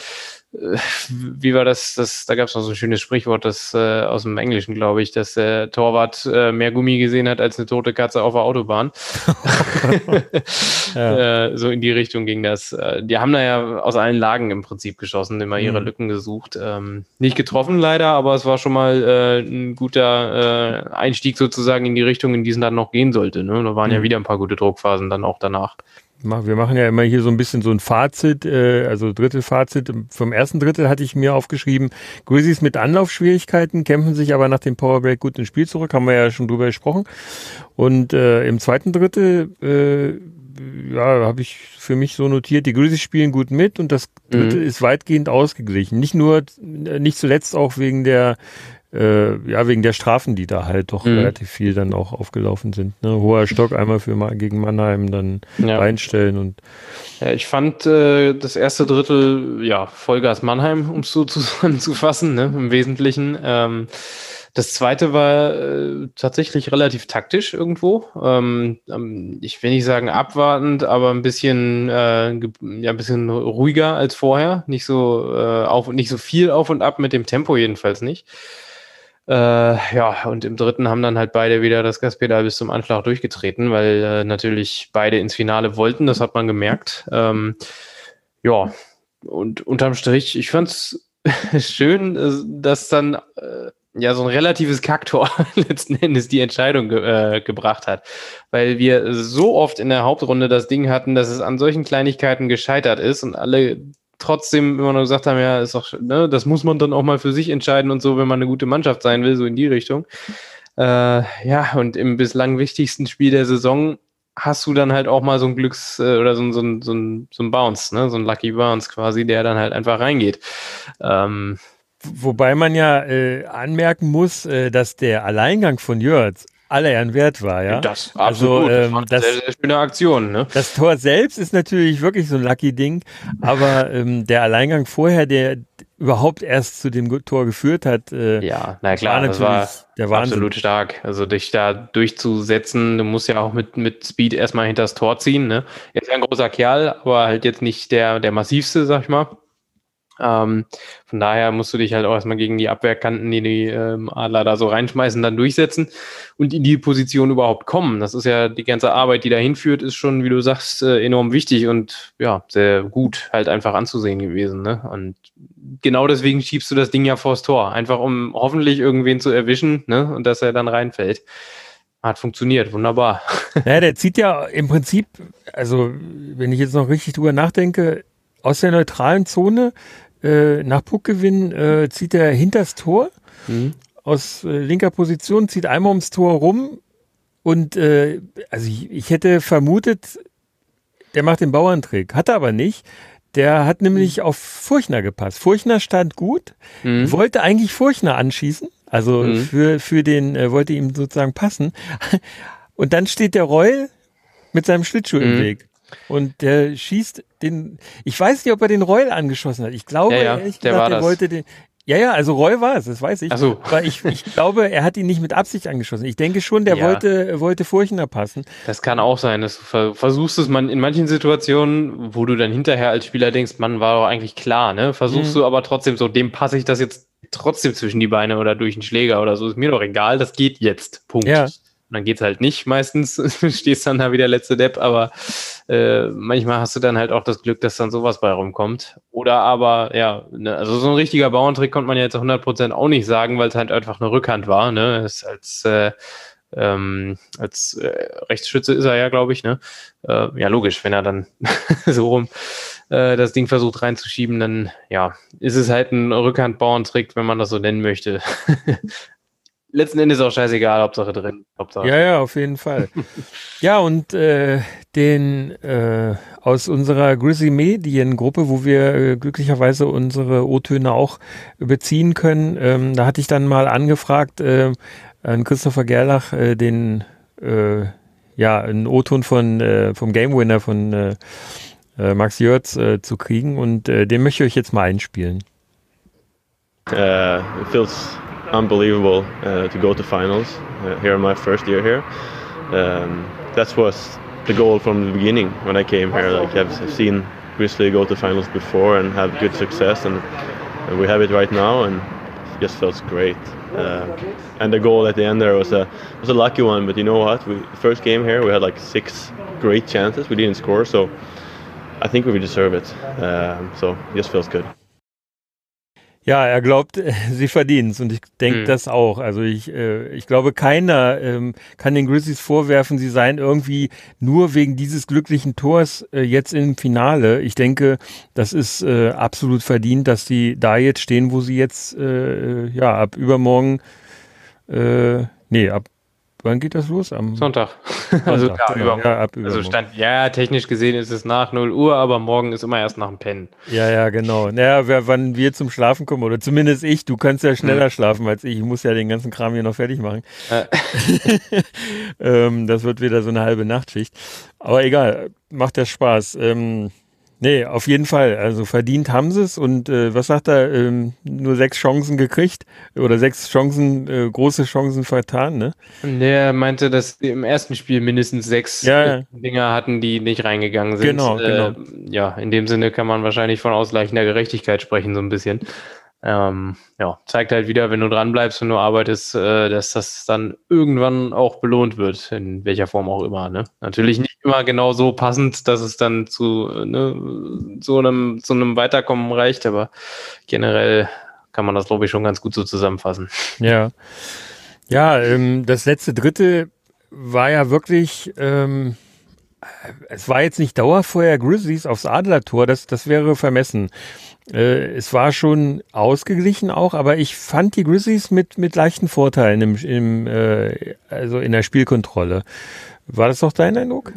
wie war das? das da gab es noch so ein schönes Sprichwort, das äh, aus dem Englischen, glaube ich, dass der Torwart äh, mehr Gummi gesehen hat als eine tote Katze auf der Autobahn. ja. äh, so in die Richtung ging das. Äh, die haben da ja aus allen Lagen im Prinzip geschossen, immer ihre mhm. Lücken gesucht. Ähm, nicht getroffen leider, aber es war schon mal äh, ein guter äh, Einstieg sozusagen in die Richtung, in die es dann noch gehen sollte. Ne? Da waren mhm. ja wieder ein paar gute Druckphasen dann auch danach. Wir machen ja immer hier so ein bisschen so ein Fazit, äh, also Drittelfazit. Vom ersten Drittel hatte ich mir aufgeschrieben, Grizzlies mit Anlaufschwierigkeiten, kämpfen sich aber nach dem Powerbreak gut ins Spiel zurück, haben wir ja schon drüber gesprochen. Und äh, im zweiten Drittel äh, ja, habe ich für mich so notiert, die Grizzlies spielen gut mit und das dritte mhm. ist weitgehend ausgeglichen. Nicht nur, nicht zuletzt auch wegen der äh, ja, wegen der Strafen, die da halt doch mhm. relativ viel dann auch aufgelaufen sind. Ne? Hoher Stock einmal für gegen Mannheim, dann ja. reinstellen und. Ja, ich fand äh, das erste Drittel, ja, Vollgas Mannheim, um es so zusammenzufassen, ne, im Wesentlichen. Ähm, das zweite war äh, tatsächlich relativ taktisch irgendwo. Ähm, ähm ich will nicht sagen abwartend, aber ein bisschen, äh, ja, ein bisschen ruhiger als vorher. Nicht so äh, auf, nicht so viel auf und ab mit dem Tempo jedenfalls nicht. Äh, ja, und im dritten haben dann halt beide wieder das Gaspedal bis zum Anschlag durchgetreten, weil äh, natürlich beide ins Finale wollten, das hat man gemerkt. Ähm, ja, und unterm Strich, ich fand's schön, äh, dass dann äh, ja so ein relatives Kaktor letzten Endes die Entscheidung ge äh, gebracht hat, weil wir so oft in der Hauptrunde das Ding hatten, dass es an solchen Kleinigkeiten gescheitert ist und alle trotzdem immer noch gesagt haben, ja, ist doch, ne, das muss man dann auch mal für sich entscheiden und so, wenn man eine gute Mannschaft sein will, so in die Richtung. Äh, ja, und im bislang wichtigsten Spiel der Saison hast du dann halt auch mal so ein Glücks- äh, oder so, so, so, so, ein Bounce, ne? so ein Lucky Bounce quasi, der dann halt einfach reingeht. Ähm, Wobei man ja äh, anmerken muss, äh, dass der Alleingang von Jörg aller Ehren wert war, ja. Das absolut. Also, ähm, das, sehr, sehr schöne Aktion, ne? Das Tor selbst ist natürlich wirklich so ein lucky Ding, aber ähm, der Alleingang vorher, der überhaupt erst zu dem Tor geführt hat, äh, ja, na klar, war das war der absolut stark. Also dich da durchzusetzen, du musst ja auch mit mit Speed erstmal hinter das Tor ziehen, ne? Er ist ein großer Kerl, aber halt jetzt nicht der der massivste, sag ich mal. Ähm, von daher musst du dich halt auch erstmal gegen die Abwehrkanten, die die ähm, Adler da so reinschmeißen, dann durchsetzen und in die Position überhaupt kommen. Das ist ja die ganze Arbeit, die dahin führt, ist schon, wie du sagst, äh, enorm wichtig und ja, sehr gut halt einfach anzusehen gewesen. Ne? Und genau deswegen schiebst du das Ding ja vors Tor, einfach um hoffentlich irgendwen zu erwischen ne? und dass er dann reinfällt. Hat funktioniert, wunderbar. Ja, der zieht ja im Prinzip, also wenn ich jetzt noch richtig drüber nachdenke, aus der neutralen Zone äh, nach Puckgewinn äh, zieht er hinters Tor mhm. aus äh, linker Position, zieht einmal ums Tor rum und äh, also ich, ich hätte vermutet, der macht den Bauerntrick, hat er aber nicht. Der hat nämlich mhm. auf Furchner gepasst. Furchner stand gut, mhm. wollte eigentlich Furchner anschießen, also mhm. für, für den, äh, wollte ihm sozusagen passen. Und dann steht der Reul mit seinem Schlittschuh im mhm. Weg. Und der schießt den, ich weiß nicht, ob er den Reul angeschossen hat. Ich glaube, ja, ja, ehrlich der gesagt, er wollte den, ja, ja, also Roy war es, das weiß ich. Ach so. Aber ich, ich glaube, er hat ihn nicht mit Absicht angeschossen. Ich denke schon, der ja. wollte, wollte Furchner passen. Das kann auch sein, dass du versuchst es man in manchen Situationen, wo du dann hinterher als Spieler denkst, man war doch eigentlich klar, ne? Versuchst mhm. du aber trotzdem so, dem passe ich das jetzt trotzdem zwischen die Beine oder durch einen Schläger oder so, ist mir doch egal, das geht jetzt. Punkt. Ja. Und dann geht's halt nicht meistens, stehst dann da wie der letzte Depp, aber äh, manchmal hast du dann halt auch das Glück, dass dann sowas bei rumkommt. Oder aber, ja, ne, also so ein richtiger Bauerntrick konnte man ja jetzt 100% auch nicht sagen, weil es halt einfach eine Rückhand war, ne, ist als, äh, ähm, als äh, Rechtsschütze ist er ja, glaube ich, ne, äh, ja, logisch, wenn er dann so rum äh, das Ding versucht reinzuschieben, dann, ja, ist es halt ein Rückhand-Bauerntrick, wenn man das so nennen möchte. letzten Endes auch scheißegal, Hauptsache drin. Hauptsache ja, ja, auf jeden Fall. ja, und äh, den äh, aus unserer Grizzly Mediengruppe, wo wir äh, glücklicherweise unsere O-Töne auch beziehen können, ähm, da hatte ich dann mal angefragt, äh, an Christopher Gerlach, äh, den äh, ja, einen O-Ton von äh, vom Game Winner von äh, äh, Max Jörz äh, zu kriegen und äh, den möchte ich euch jetzt mal einspielen. Uh, it feels unbelievable uh, to go to finals uh, here in my first year here. Um, that was the goal from the beginning when I came here. Like I've, seen Grizzly go to finals before and have good success, and, and we have it right now, and it just feels great. Uh, and the goal at the end there was a was a lucky one, but you know what? We first game here we had like six great chances. We didn't score, so I think we deserve it. Um, so it just feels good. Ja, er glaubt, sie verdienen es und ich denke Mhm. das auch. Also ich, äh, ich glaube, keiner ähm, kann den Grizzlies vorwerfen, sie seien irgendwie nur wegen dieses glücklichen Tors äh, jetzt im Finale. Ich denke, das ist äh, absolut verdient, dass sie da jetzt stehen, wo sie jetzt, äh, ja, ab übermorgen, äh, nee, ab, wann geht das los? Am Sonntag. also, Sonntag, ja, genau. über, ja, ab also stand, ja, technisch gesehen ist es nach 0 Uhr, aber morgen ist immer erst nach dem Pennen. Ja, ja, genau. Naja, wer, wann wir zum Schlafen kommen, oder zumindest ich, du kannst ja schneller Mhm. schlafen als ich. Ich muss ja den ganzen Kram hier noch fertig machen. Äh, ähm, das wird wieder so eine halbe Nachtschicht. Aber egal, macht ja Spaß. Ähm, nee, auf jeden Fall. Also verdient haben sie es. Und äh, was sagt er? Ähm, nur sechs Chancen gekriegt oder sechs Chancen, äh, große Chancen vertan, ne? Und Der meinte, dass im ersten Spiel mindestens sechs Ja, äh, Dinger hatten, die nicht reingegangen sind. Genau, äh, Ja, in dem Sinne kann man wahrscheinlich von ausgleichender Gerechtigkeit sprechen, so ein bisschen. Ähm, ja, zeigt halt wieder, wenn du dran bleibst, wenn du arbeitest, äh, dass das dann irgendwann auch belohnt wird, in welcher Form auch immer. Ne? Natürlich nicht immer genau so passend, dass es dann zu äh, ne, so einem, zu einem Weiterkommen reicht, aber generell kann man das, glaube ich, schon ganz gut so zusammenfassen. Ja. Ja, ähm, das letzte Drittel war ja wirklich, ähm, es war jetzt nicht Dauerfeuer Grizzlies aufs Adlertor, das, das wäre vermessen. Äh, es war schon ausgeglichen auch, aber ich fand die Grizzlies mit, mit leichten Vorteilen im, im, äh, also in der Spielkontrolle. War das doch dein Eindruck?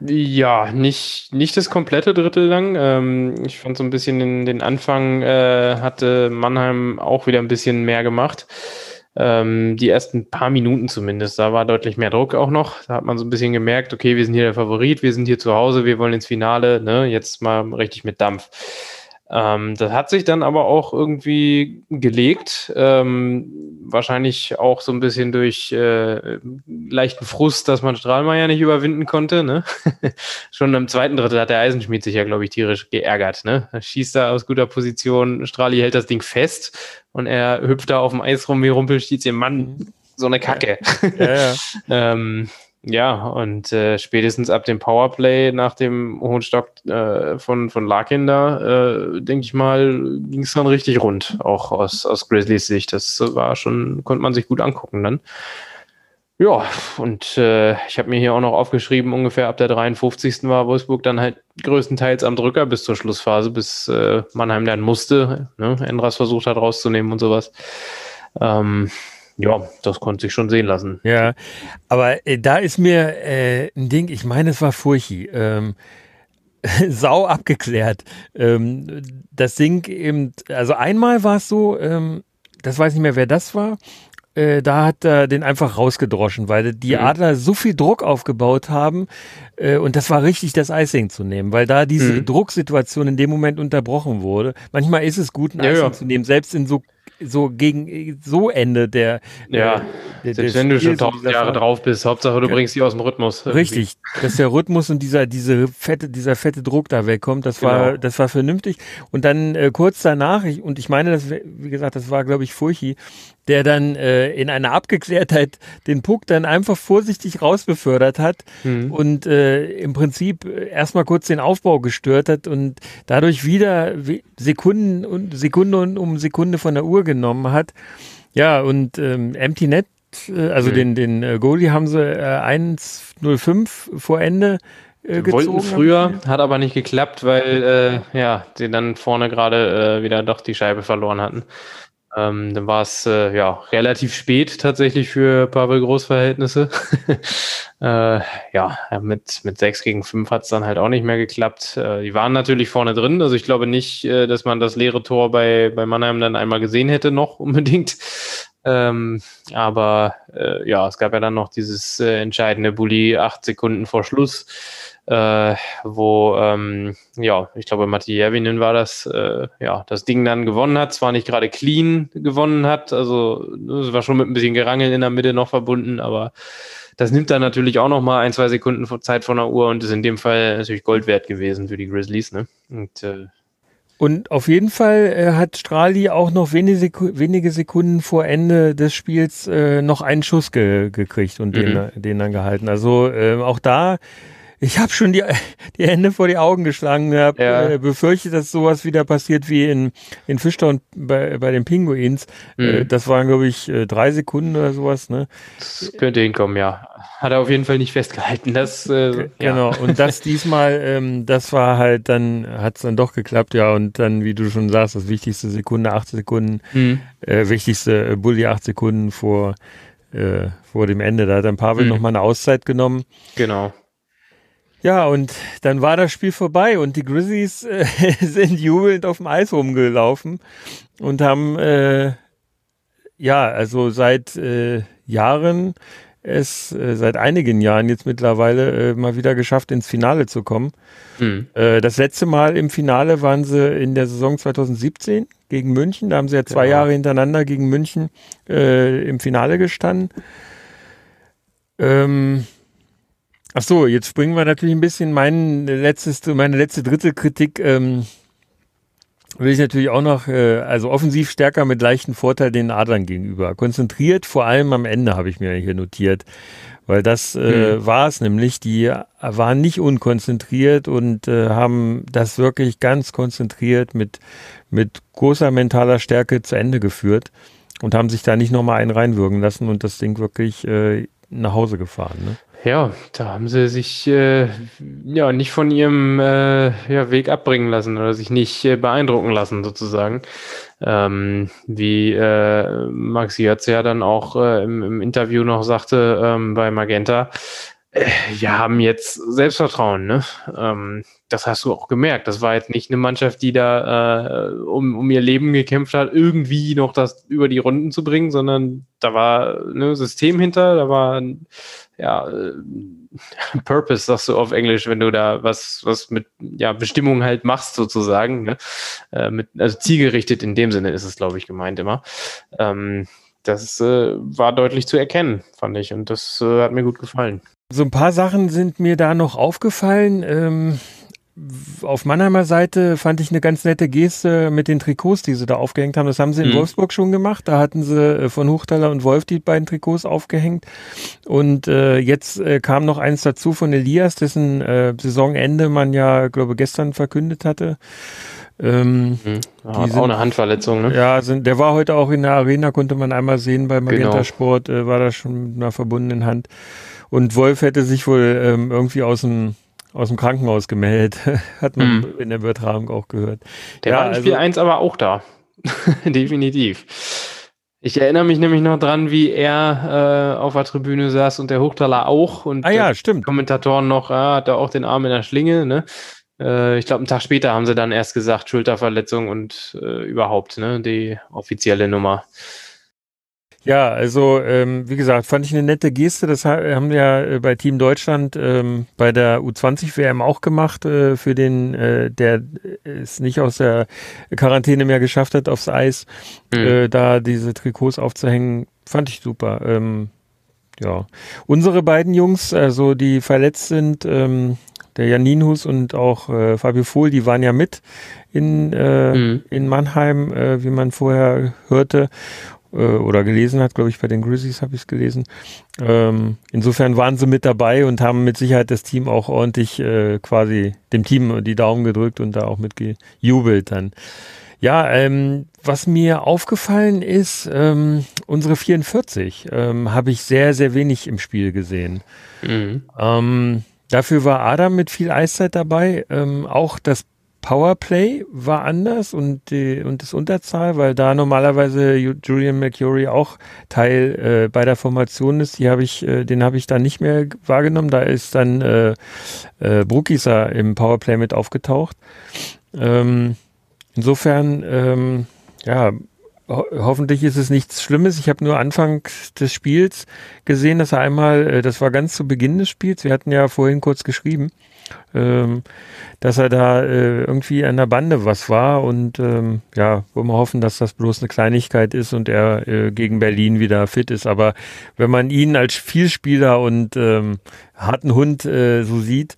Ja, nicht, nicht das komplette Drittel lang. Ähm, ich fand so ein bisschen den, den Anfang äh, hatte Mannheim auch wieder ein bisschen mehr gemacht. Ähm, die ersten paar Minuten zumindest, da war deutlich mehr Druck auch noch. Da hat man so ein bisschen gemerkt, okay, wir sind hier der Favorit, wir sind hier zu Hause, wir wollen ins Finale, ne, jetzt mal richtig mit Dampf. Ähm, das hat sich dann aber auch irgendwie gelegt. Ähm, wahrscheinlich auch so ein bisschen durch äh, leichten Frust, dass man Strahlmeier nicht überwinden konnte. Ne? Schon im zweiten Drittel hat der Eisenschmied sich ja, glaube ich, tierisch geärgert. Ne? Er schießt da aus guter Position, Strahli hält das Ding fest und er hüpft da auf dem Eis rum wie Rumpelstilzchen. Mann, so eine Kacke. Ja, ja. Ähm, ja, und äh, spätestens ab dem Powerplay nach dem hohen Stock äh, von, von Larkin da, äh, denke ich mal, ging es dann richtig rund, auch aus, aus Grizzlies Sicht. Das war schon, konnte man sich gut angucken dann. Ja, und äh, ich habe mir hier auch noch aufgeschrieben, ungefähr ab der 53. war Wolfsburg dann halt größtenteils am Drücker bis zur Schlussphase, bis äh, Mannheim dann musste, ne, Endras versucht hat rauszunehmen und sowas. Ähm, ja, das konnte sich schon sehen lassen. Ja, aber äh, da ist mir äh, ein Ding, ich meine, es war Furchi, ähm, sau abgeklärt. Ähm, das Ding eben, also einmal war es so, ähm, das weiß nicht mehr, wer das war, äh, da hat er den einfach rausgedroschen, weil die Mhm. Adler so viel Druck aufgebaut haben äh, und das war richtig, das Icing zu nehmen, weil da diese Mhm. Drucksituation in dem Moment unterbrochen wurde. Manchmal ist es gut, ein Ja, Icing ja. zu nehmen, selbst in so so gegen so Ende der Ja, der- Selbst wenn du schon tausend Jahre Phase. drauf bist, Hauptsache du bringst die aus dem Rhythmus. irgendwie. Richtig, dass der Rhythmus und dieser diese fette dieser fette Druck da wegkommt, das war Genau. das war vernünftig und dann äh, kurz danach ich, und ich meine, das wie gesagt, das war glaube ich Furchi, der dann äh, in einer Abgeklärtheit den Puck dann einfach vorsichtig rausbefördert hat Mhm. und äh, im Prinzip erstmal kurz den Aufbau gestört hat und dadurch wieder Sekunden und Sekunde und um Sekunde von der Uhr genommen hat. Ja, und ähm, Empty Net, äh, also Mhm. den, den äh, Goalie haben sie äh, 1-0-5 vor Ende äh, gezogen. wollten früher, hat aber nicht geklappt, weil äh, ja, die dann vorne gerade äh, wieder doch die Scheibe verloren hatten. Ähm, dann war es äh, ja relativ spät tatsächlich für Pavel Großverhältnisse. äh, ja, mit, mit 6 gegen 5 hat es dann halt auch nicht mehr geklappt. Äh, die waren natürlich vorne drin, also ich glaube nicht, äh, dass man das leere Tor bei, bei Mannheim dann einmal gesehen hätte noch unbedingt. Ähm, aber äh, ja, es gab ja dann noch dieses äh, entscheidende Bulli acht Sekunden vor Schluss, äh, wo, ähm, ja, ich glaube, Matti Järvinen war das, äh, ja, das Ding dann gewonnen hat, zwar nicht gerade clean gewonnen hat, also es war schon mit ein bisschen Gerangel in der Mitte noch verbunden, aber das nimmt dann natürlich auch noch mal ein, zwei Sekunden Zeit von der Uhr und ist in dem Fall natürlich Gold wert gewesen für die Grizzlies, ne? Und äh, und auf jeden Fall äh, hat Strali auch noch wenige, Seku wenige, Sekunden vor Ende des Spiels äh, noch einen Schuss ge gekriegt und mhm. den, den dann gehalten. Also äh, auch da ich habe schon die, die Hände vor die Augen geschlagen, habe ja. äh, befürchtet, dass sowas wieder passiert wie in, in Fischtown bei, bei den Pinguins. Mhm. Äh, das waren, glaube ich, äh, drei Sekunden oder sowas. Ne? Das könnte hinkommen, ja. Hat er auf jeden Fall nicht festgehalten. Das, äh, genau, ja. und das diesmal, ähm, das war halt, dann hat es dann doch geklappt, ja. Und dann, wie du schon sagst, das wichtigste Sekunde, acht Sekunden, mhm. äh, wichtigste äh, Bulli acht Sekunden vor, äh, vor dem Ende. Da hat dann Pavel mhm. nochmal eine Auszeit genommen. Genau. Ja, und dann war das Spiel vorbei und die Grizzlies äh, sind jubelnd auf dem Eis rumgelaufen und haben äh, ja, also seit äh, Jahren es äh, seit einigen Jahren jetzt mittlerweile äh, mal wieder geschafft, ins Finale zu kommen. Mhm. Äh, das letzte Mal im Finale waren sie in der Saison 2017 gegen München. Da haben sie ja zwei genau. Jahre hintereinander gegen München äh, im Finale gestanden. Ähm, Ach so, jetzt springen wir natürlich ein bisschen. Mein letztes, meine letzte dritte Kritik ähm, will ich natürlich auch noch, äh, also offensiv stärker mit leichten Vorteil den Adlern gegenüber. Konzentriert, vor allem am Ende habe ich mir hier notiert. Weil das äh, mhm. war es nämlich, die waren nicht unkonzentriert und äh, haben das wirklich ganz konzentriert mit, mit großer mentaler Stärke zu Ende geführt und haben sich da nicht nochmal einen reinwürgen lassen und das Ding wirklich äh, nach Hause gefahren. Ne? Ja, da haben sie sich äh, ja nicht von ihrem äh, ja, Weg abbringen lassen oder sich nicht äh, beeindrucken lassen, sozusagen. Ähm, wie äh, Max Jörz ja dann auch äh, im, im Interview noch sagte ähm, bei Magenta, wir haben jetzt Selbstvertrauen, ne? Ähm, das hast du auch gemerkt. Das war jetzt nicht eine Mannschaft, die da äh, um, um ihr Leben gekämpft hat, irgendwie noch das über die Runden zu bringen, sondern da war ne, System hinter, da war ja, äh, Purpose, sagst du auf Englisch, wenn du da was, was mit ja, Bestimmung halt machst, sozusagen. Ne? Äh, mit, also zielgerichtet in dem Sinne ist es, glaube ich, gemeint immer. Ähm, das äh, war deutlich zu erkennen, fand ich, und das äh, hat mir gut gefallen. So ein paar Sachen sind mir da noch aufgefallen. Ähm, auf Mannheimer Seite fand ich eine ganz nette Geste mit den Trikots, die sie da aufgehängt haben. Das haben sie in mhm. Wolfsburg schon gemacht. Da hatten sie äh, von Hochtaler und Wolf die beiden Trikots aufgehängt. Und äh, jetzt äh, kam noch eins dazu von Elias, dessen äh, Saisonende man ja, glaube gestern verkündet hatte. Ähm, mhm. ja, sind, auch eine Handverletzung, ne? Ja, sind, der war heute auch in der Arena, konnte man einmal sehen bei Magenta genau. Sport, äh, war da schon mit einer verbundenen Hand. Und Wolf hätte sich wohl ähm, irgendwie aus dem aus dem Krankenhaus gemeldet. Hat man mhm. in der Übertragung auch gehört. Der ja, war in Spiel also, 1 aber auch da. Definitiv. Ich erinnere mich nämlich noch dran, wie er äh, auf der Tribüne saß und der Hochtaler auch. Und ah ja, stimmt. Kommentatoren noch, ah, hat er auch den Arm in der Schlinge. Ne? Äh, ich glaube, einen Tag später haben sie dann erst gesagt, Schulterverletzung und äh, überhaupt, ne? die offizielle Nummer. Ja, also ähm, wie gesagt, fand ich eine nette Geste. Das haben wir ja äh, bei Team Deutschland ähm, bei der U20 WM auch gemacht äh, für den, äh, der es nicht aus der Quarantäne mehr geschafft hat aufs Eis, mhm. äh, da diese Trikots aufzuhängen. Fand ich super. Ähm, ja, unsere beiden Jungs, also die verletzt sind, ähm, der Janinhus und auch äh, Fabio Vohl, die waren ja mit in, äh, mhm. in Mannheim, äh, wie man vorher hörte äh, oder gelesen hat, glaube ich, bei den Grizzlies habe ich es gelesen. Ähm, insofern waren sie mit dabei und haben mit Sicherheit das Team auch ordentlich äh, quasi dem Team die Daumen gedrückt und da auch mitgejubelt dann. Ja, ähm, was mir aufgefallen ist, ähm, unsere 44 ähm, habe ich sehr, sehr wenig im Spiel gesehen. Mhm. Ähm, dafür war Adam mit viel Eiszeit dabei. Ähm, auch das Powerplay war anders und, die, und das Unterzahl, weil da normalerweise Julian McCurry auch Teil äh, bei der Formation ist. Die habe ich, äh, den habe ich dann nicht mehr wahrgenommen. Da ist dann äh, äh, Brookisa im Powerplay mit aufgetaucht. Ähm, insofern, ähm, ja, ho hoffentlich ist es nichts Schlimmes. Ich habe nur Anfang des Spiels gesehen, dass er einmal, äh, das war ganz zu Beginn des Spiels, wir hatten ja vorhin kurz geschrieben, ähm, dass er da äh, irgendwie an der Bande was war und ähm, ja, wollen wir hoffen, dass das bloß eine Kleinigkeit ist und er äh, gegen Berlin wieder fit ist. Aber wenn man ihn als Vielspieler und ähm, harten Hund äh, so sieht,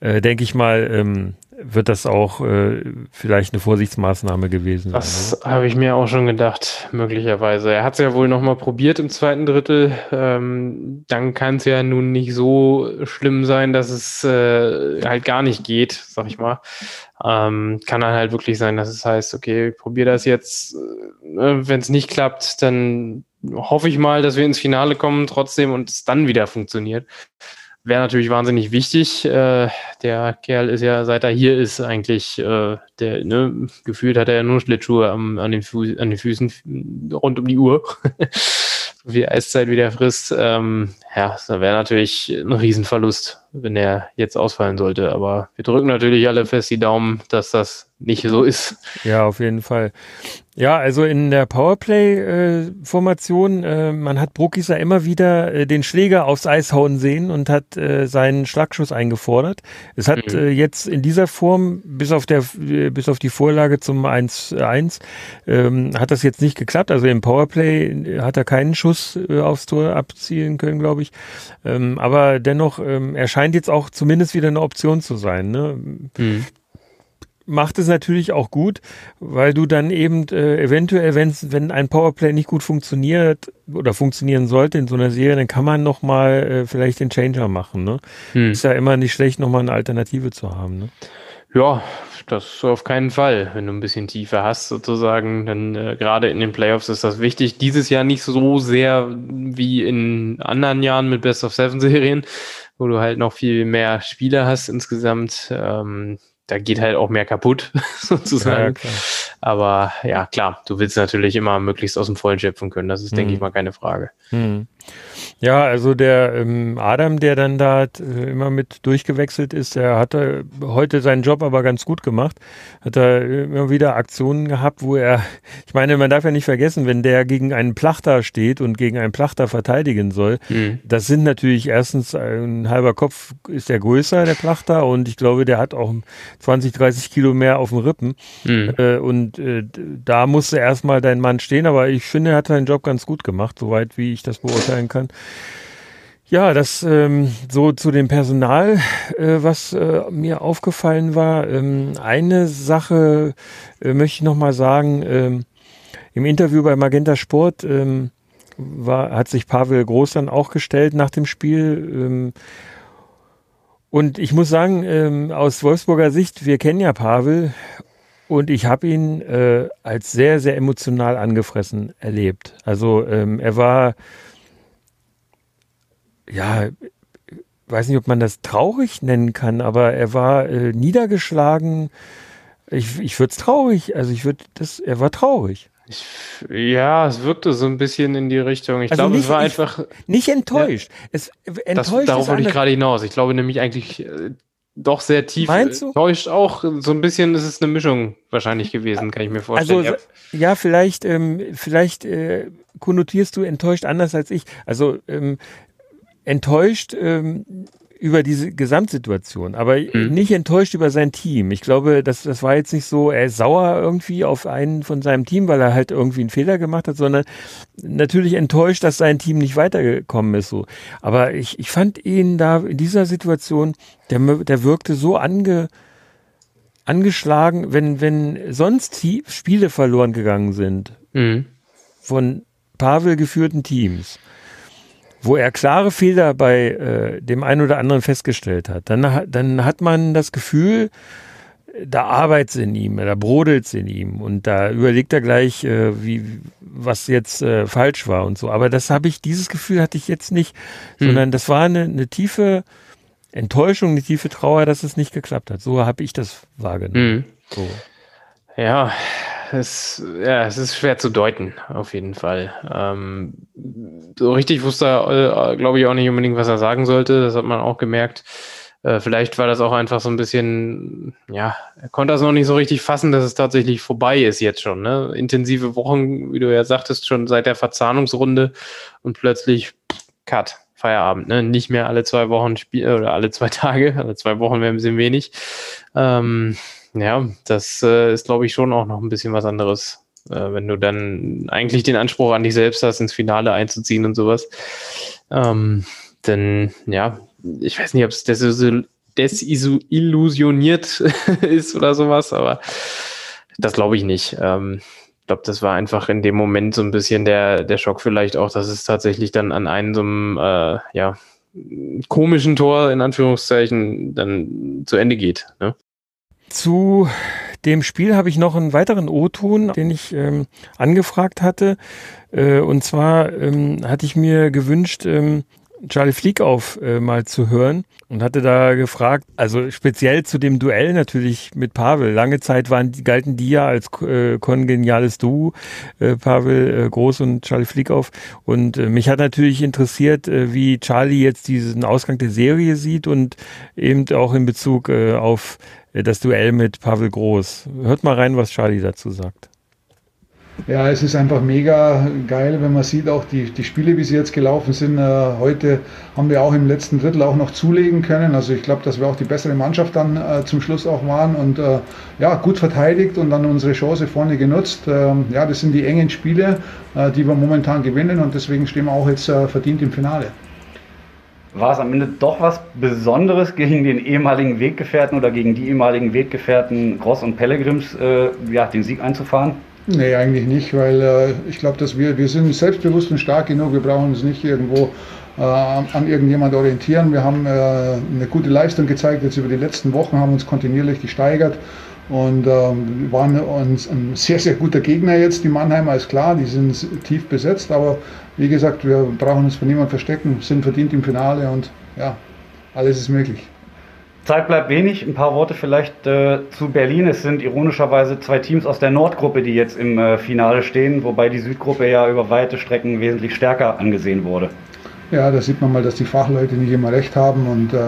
äh, denke ich mal, ähm, wird das auch äh, vielleicht eine Vorsichtsmaßnahme gewesen sein. Das habe ich mir auch schon gedacht, möglicherweise. Er hat es ja wohl nochmal probiert im zweiten Drittel. Ähm, dann kann es ja nun nicht so schlimm sein, dass es äh, halt gar nicht geht, sag ich mal. Ähm, kann dann halt wirklich sein, dass es heißt, okay, probier das jetzt. Äh, Wenn es nicht klappt, dann hoffe ich mal, dass wir ins Finale kommen trotzdem und es dann wieder funktioniert wäre natürlich wahnsinnig wichtig. Äh, der Kerl ist ja, seit er hier ist, eigentlich, äh, der, ne, gefühlt hat er ja nur Schlittschuhe am, an, den Fu an den Füßen rund um die Uhr. so viel Eiszeit wie der frisst. Ähm, ja, das wäre natürlich ein Riesenverlust, wenn er jetzt ausfallen sollte. Aber wir drücken natürlich alle fest die Daumen, dass das nicht so ist. Ja, auf jeden Fall. Ja, also in der Powerplay-Formation, äh, äh, man hat Bruckisser immer wieder äh, den Schläger aufs Eis hauen sehen und hat äh, seinen Schlagschuss eingefordert. Es hat mhm. äh, jetzt in dieser Form, bis auf, der, äh, bis auf die Vorlage zum 1-1, ähm, hat das jetzt nicht geklappt. Also im Powerplay hat er keinen Schuss aufs Tor abzielen können, glaube ich. Ähm, aber dennoch, ähm, er scheint jetzt auch zumindest wieder eine Option zu sein. Ne? Mhm macht es natürlich auch gut, weil du dann eben äh, eventuell, wenn's, wenn ein Powerplay nicht gut funktioniert oder funktionieren sollte in so einer Serie, dann kann man nochmal äh, vielleicht den Changer machen. Ne? Hm. Ist ja immer nicht schlecht, nochmal eine Alternative zu haben. Ne? Ja, das auf keinen Fall. Wenn du ein bisschen tiefer hast, sozusagen, dann äh, gerade in den Playoffs ist das wichtig. Dieses Jahr nicht so sehr wie in anderen Jahren mit Best of Seven Serien, wo du halt noch viel mehr Spieler hast insgesamt. Ähm, da geht halt auch mehr kaputt, sozusagen. Ja, Aber ja, klar, du willst natürlich immer möglichst aus dem Vollen schöpfen können. Das ist, hm. denke ich mal, keine Frage. Hm. Ja, also der ähm, Adam, der dann da äh, immer mit durchgewechselt ist, der hatte heute seinen Job aber ganz gut gemacht. Hat er immer wieder Aktionen gehabt, wo er, ich meine, man darf ja nicht vergessen, wenn der gegen einen Plachter steht und gegen einen Plachter verteidigen soll, mhm. das sind natürlich erstens ein halber Kopf ist der größer, der Plachter, und ich glaube, der hat auch 20, 30 Kilo mehr auf dem Rippen. Mhm. Äh, und äh, da musste erstmal dein Mann stehen, aber ich finde, er hat seinen Job ganz gut gemacht, soweit wie ich das beurteilen kann. Ja, das ähm, so zu dem Personal, äh, was äh, mir aufgefallen war. Ähm, eine Sache äh, möchte ich nochmal sagen. Ähm, Im Interview bei Magenta Sport ähm, war, hat sich Pavel Groß dann auch gestellt nach dem Spiel. Ähm, und ich muss sagen, ähm, aus Wolfsburger Sicht, wir kennen ja Pavel und ich habe ihn äh, als sehr, sehr emotional angefressen erlebt. Also er war ja, weiß nicht, ob man das traurig nennen kann, aber er war äh, niedergeschlagen. Ich, ich würde es traurig, also ich würde das, er war traurig. Ich, ja, es wirkte so ein bisschen in die Richtung. Ich also glaube, es war einfach. Nicht enttäuscht. Ja, es, enttäuscht das, darauf wollte ich gerade hinaus. Ich glaube nämlich eigentlich äh, doch sehr tief Meinst du? enttäuscht auch. So ein bisschen ist es eine Mischung wahrscheinlich gewesen, kann ich mir vorstellen. Also, ja, ja vielleicht, ähm, vielleicht äh, konnotierst du enttäuscht anders als ich. Also, ähm, enttäuscht ähm, über diese Gesamtsituation, aber mhm. nicht enttäuscht über sein Team. Ich glaube, das, das war jetzt nicht so, er ist sauer irgendwie auf einen von seinem Team, weil er halt irgendwie einen Fehler gemacht hat, sondern natürlich enttäuscht, dass sein Team nicht weitergekommen ist. So. Aber ich, ich fand ihn da in dieser Situation, der, der wirkte so ange, angeschlagen, wenn, wenn sonst Spiele verloren gegangen sind mhm. von Pavel geführten Teams wo er klare Fehler bei äh, dem einen oder anderen festgestellt hat, dann, dann hat man das Gefühl, da arbeitet in ihm, da brodelt in ihm und da überlegt er gleich, äh, wie, was jetzt äh, falsch war und so. Aber das habe ich, dieses Gefühl hatte ich jetzt nicht, hm. sondern das war eine, eine tiefe Enttäuschung, eine tiefe Trauer, dass es nicht geklappt hat. So habe ich das wahrgenommen. Hm. So. Ja, es, ja, es ist schwer zu deuten, auf jeden Fall. Ähm, so richtig wusste er, äh, glaube ich, auch nicht unbedingt, was er sagen sollte. Das hat man auch gemerkt. Äh, vielleicht war das auch einfach so ein bisschen, ja, er konnte das noch nicht so richtig fassen, dass es tatsächlich vorbei ist jetzt schon. Ne? Intensive Wochen, wie du ja sagtest, schon seit der Verzahnungsrunde und plötzlich Cut. Feierabend, ne? Nicht mehr alle zwei Wochen spielen oder alle zwei Tage, alle zwei Wochen wäre ein bisschen wenig. Ähm, ja, das äh, ist, glaube ich, schon auch noch ein bisschen was anderes, äh, wenn du dann eigentlich den Anspruch an dich selbst hast, ins Finale einzuziehen und sowas. Ähm, denn ja, ich weiß nicht, ob es desillusioniert ist oder sowas, aber das glaube ich nicht. Ähm, ich glaube, das war einfach in dem Moment so ein bisschen der, der Schock vielleicht auch, dass es tatsächlich dann an einem so einem, äh, ja, komischen Tor in Anführungszeichen dann zu Ende geht. Ne? Zu dem Spiel habe ich noch einen weiteren O-Ton, den ich ähm, angefragt hatte. Äh, und zwar ähm, hatte ich mir gewünscht, ähm, Charlie Flieg auf äh, mal zu hören und hatte da gefragt, also speziell zu dem Duell natürlich mit Pavel. Lange Zeit waren, galten die ja als äh, kongeniales Duo, äh, Pavel äh, Groß und Charlie Flieg auf. Und äh, mich hat natürlich interessiert, äh, wie Charlie jetzt diesen Ausgang der Serie sieht und eben auch in Bezug äh, auf das Duell mit Pavel Groß. Hört mal rein, was Charlie dazu sagt. Ja, es ist einfach mega geil, wenn man sieht, auch die, die Spiele, wie sie jetzt gelaufen sind. Äh, heute haben wir auch im letzten Drittel auch noch zulegen können. Also ich glaube, dass wir auch die bessere Mannschaft dann äh, zum Schluss auch waren und äh, ja, gut verteidigt und dann unsere Chance vorne genutzt. Ähm, ja, das sind die engen Spiele, äh, die wir momentan gewinnen und deswegen stehen wir auch jetzt äh, verdient im Finale. War es am Ende doch was Besonderes gegen den ehemaligen Weggefährten oder gegen die ehemaligen Weggefährten Gross und Pellegrims, äh, ja, den Sieg einzufahren? Nee, eigentlich nicht, weil äh, ich glaube, dass wir, wir sind selbstbewusst und stark genug. Wir brauchen uns nicht irgendwo äh, an irgendjemand orientieren. Wir haben äh, eine gute Leistung gezeigt jetzt über die letzten Wochen, haben uns kontinuierlich gesteigert und ähm, waren uns ein sehr, sehr guter Gegner jetzt. Die Mannheimer ist klar, die sind tief besetzt, aber wie gesagt, wir brauchen uns von niemandem verstecken, sind verdient im Finale und ja, alles ist möglich. Zeit bleibt wenig. Ein paar Worte vielleicht äh, zu Berlin. Es sind ironischerweise zwei Teams aus der Nordgruppe, die jetzt im äh, Finale stehen, wobei die Südgruppe ja über weite Strecken wesentlich stärker angesehen wurde. Ja, da sieht man mal, dass die Fachleute nicht immer recht haben und äh,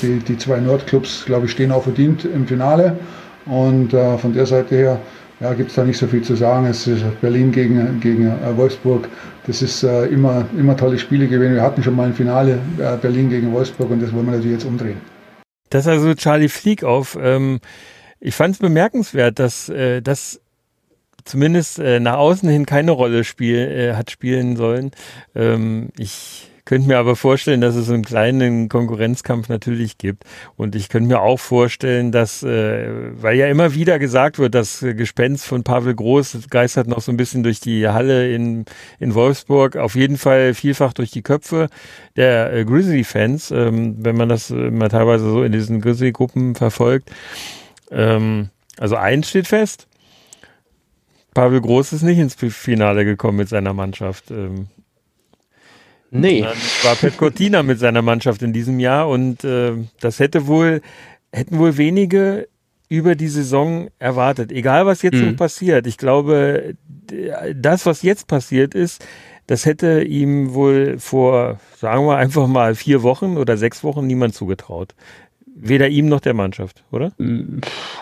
die, die zwei Nordclubs, glaube ich, stehen auch verdient im Finale. Und äh, von der Seite her ja, gibt es da nicht so viel zu sagen. Es ist Berlin gegen, gegen äh, Wolfsburg. Das ist äh, immer, immer tolle Spiele gewesen. Wir hatten schon mal ein Finale Berlin gegen Wolfsburg und das wollen wir natürlich jetzt umdrehen. Das also Charlie Flieg auf. Ähm, ich fand es bemerkenswert, dass äh, das zumindest äh, nach außen hin keine Rolle spiel, äh, hat spielen sollen. Ähm, ich könnte mir aber vorstellen, dass es einen kleinen Konkurrenzkampf natürlich gibt. Und ich könnte mir auch vorstellen, dass, äh, weil ja immer wieder gesagt wird, das Gespenst von Pavel Groß geistert noch so ein bisschen durch die Halle in, in Wolfsburg, auf jeden Fall vielfach durch die Köpfe der äh, Grizzly-Fans, ähm, wenn man das äh, mal teilweise so in diesen Grizzly-Gruppen verfolgt. Ähm, also eins steht fest, Pavel Groß ist nicht ins Finale gekommen mit seiner Mannschaft. Ähm, Nee. Dann war Pet Cortina mit seiner Mannschaft in diesem Jahr und äh, das hätte wohl, hätten wohl wenige über die Saison erwartet. Egal was jetzt mhm. noch passiert. Ich glaube, das, was jetzt passiert ist, das hätte ihm wohl vor, sagen wir einfach mal, vier Wochen oder sechs Wochen niemand zugetraut. Weder ihm noch der Mannschaft, oder?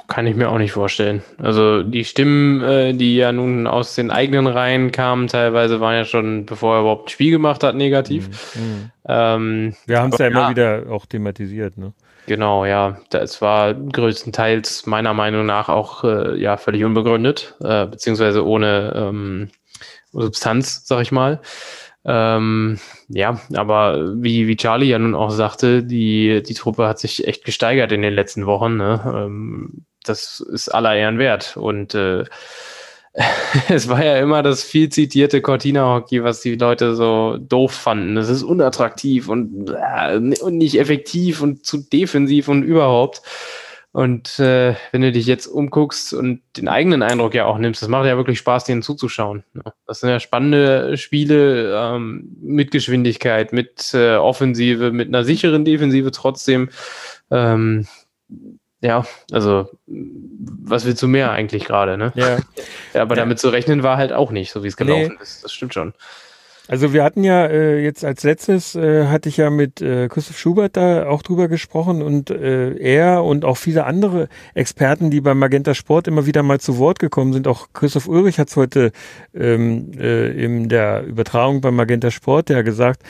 Kann ich mir auch nicht vorstellen. Also die Stimmen, äh, die ja nun aus den eigenen Reihen kamen, teilweise waren ja schon, bevor er überhaupt ein Spiel gemacht hat, negativ. Mhm. mhm. Ähm, Wir haben es ja immer wieder auch thematisiert, ne? Genau, ja. Es war größtenteils meiner Meinung nach auch äh, ja völlig unbegründet, äh, beziehungsweise ohne ähm, Substanz, sag ich mal. Ähm, ja, aber wie, wie Charlie ja nun auch sagte, die, die Truppe hat sich echt gesteigert in den letzten Wochen. Ne? Ähm, das ist aller Ehren wert. Und äh, es war ja immer das viel zitierte Cortina-Hockey, was die Leute so doof fanden. Es ist unattraktiv und, äh, und nicht effektiv und zu defensiv und überhaupt. Und äh, wenn du dich jetzt umguckst und den eigenen Eindruck ja auch nimmst, das macht ja wirklich Spaß, denen zuzuschauen. Ne? Das sind ja spannende Spiele ähm, mit Geschwindigkeit, mit äh, Offensive, mit einer sicheren Defensive trotzdem. Ähm, ja, also was willst du mehr eigentlich gerade, ne? Ja. ja aber ja. damit zu rechnen war halt auch nicht, so wie es gelaufen nee. ist. Das stimmt schon. Also wir hatten ja äh, jetzt als letztes, äh, hatte ich ja mit äh, Christoph Schubert da auch drüber gesprochen und äh, er und auch viele andere Experten, die beim Magenta Sport immer wieder mal zu Wort gekommen sind, auch Christoph Ulrich hat es heute ähm, äh, in der Übertragung beim Magenta Sport ja gesagt,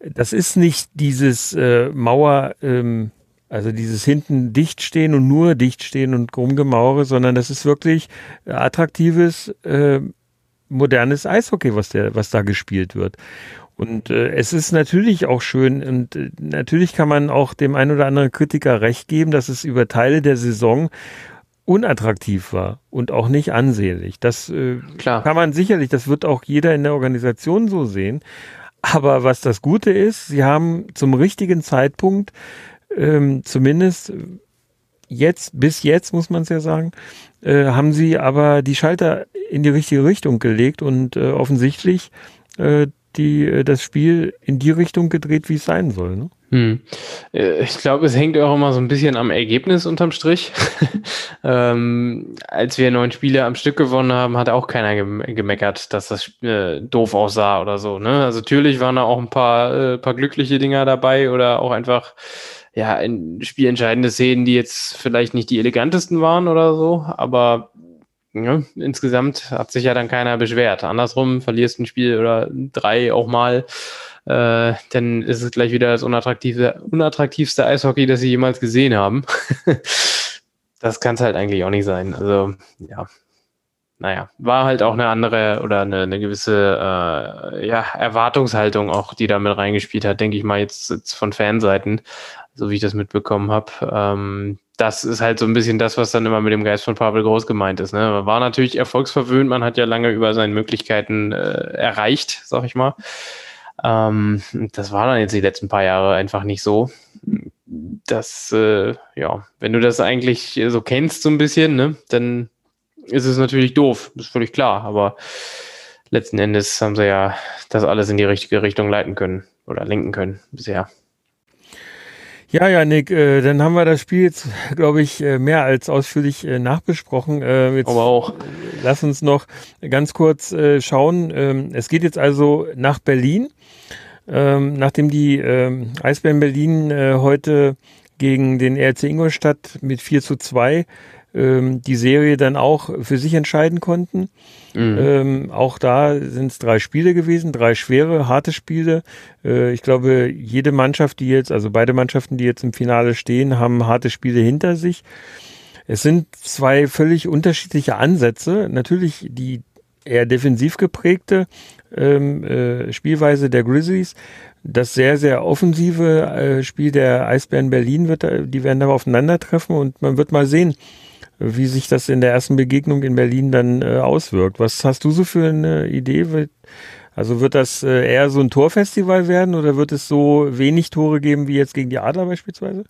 das ist nicht dieses äh, Mauer, ähm, also dieses hinten dicht stehen und nur dicht stehen und rumgemauere, sondern das ist wirklich attraktives, äh, modernes Eishockey, was, der, was da gespielt wird. Und äh, es ist natürlich auch schön und äh, natürlich kann man auch dem ein oder anderen Kritiker recht geben, dass es über Teile der Saison unattraktiv war und auch nicht ansehnlich. Das äh, Klar. kann man sicherlich, das wird auch jeder in der Organisation so sehen. Aber was das Gute ist, sie haben zum richtigen Zeitpunkt, ähm, zumindest jetzt, bis jetzt muss man es ja sagen, äh, haben sie aber die Schalter in die richtige Richtung gelegt und äh, offensichtlich äh, die, äh, das Spiel in die Richtung gedreht, wie es sein soll. Ne? Hm. Äh, ich glaube, es hängt auch immer so ein bisschen am Ergebnis unterm Strich. ähm, als wir neun Spiele am Stück gewonnen haben, hat auch keiner gemeckert, dass das äh, doof aussah oder so. Ne? Also natürlich waren da auch ein paar, äh, paar glückliche Dinger dabei oder auch einfach ja, in spielentscheidende Szenen, die jetzt vielleicht nicht die elegantesten waren oder so, aber ja, insgesamt hat sich ja dann keiner beschwert. Andersrum, verlierst ein Spiel oder drei auch mal, äh, dann ist es gleich wieder das unattraktive, unattraktivste Eishockey, das sie jemals gesehen haben. das kann es halt eigentlich auch nicht sein. Also, ja. Naja, war halt auch eine andere oder eine, eine gewisse äh, ja, Erwartungshaltung auch, die da mit reingespielt hat, denke ich mal jetzt, jetzt von Fanseiten, so wie ich das mitbekommen habe. Ähm, das ist halt so ein bisschen das, was dann immer mit dem Geist von Pavel Groß gemeint ist. Ne? Man war natürlich erfolgsverwöhnt, man hat ja lange über seine Möglichkeiten äh, erreicht, sag ich mal. Ähm, das war dann jetzt die letzten paar Jahre einfach nicht so. Das, äh, ja, wenn du das eigentlich so kennst, so ein bisschen, ne, dann ist es natürlich doof, ist völlig klar, aber letzten Endes haben sie ja das alles in die richtige Richtung leiten können oder lenken können bisher. Ja, ja, Nick, äh, dann haben wir das Spiel jetzt, glaube ich, äh, mehr als ausführlich äh, nachbesprochen. Äh, jetzt Aber auch. Lass uns noch ganz kurz äh, schauen. Ähm, es geht jetzt also nach Berlin. Ähm, nachdem die ähm, Eisbären Berlin äh, heute gegen den RC Ingolstadt mit 4 zu 2 ähm, die Serie dann auch für sich entscheiden konnten. Mhm. Ähm, auch da sind es drei Spiele gewesen, drei schwere, harte Spiele. Äh, ich glaube, jede Mannschaft, die jetzt, also beide Mannschaften, die jetzt im Finale stehen, haben harte Spiele hinter sich. Es sind zwei völlig unterschiedliche Ansätze. Natürlich die eher defensiv geprägte ähm, äh, Spielweise der Grizzlies. Das sehr, sehr offensive äh, Spiel der Eisbären Berlin wird, die werden da aufeinandertreffen und man wird mal sehen, wie sich das in der ersten Begegnung in Berlin dann äh, auswirkt. Was hast du so für eine Idee? Also wird das äh, eher so ein Torfestival werden oder wird es so wenig Tore geben wie jetzt gegen die Adler beispielsweise?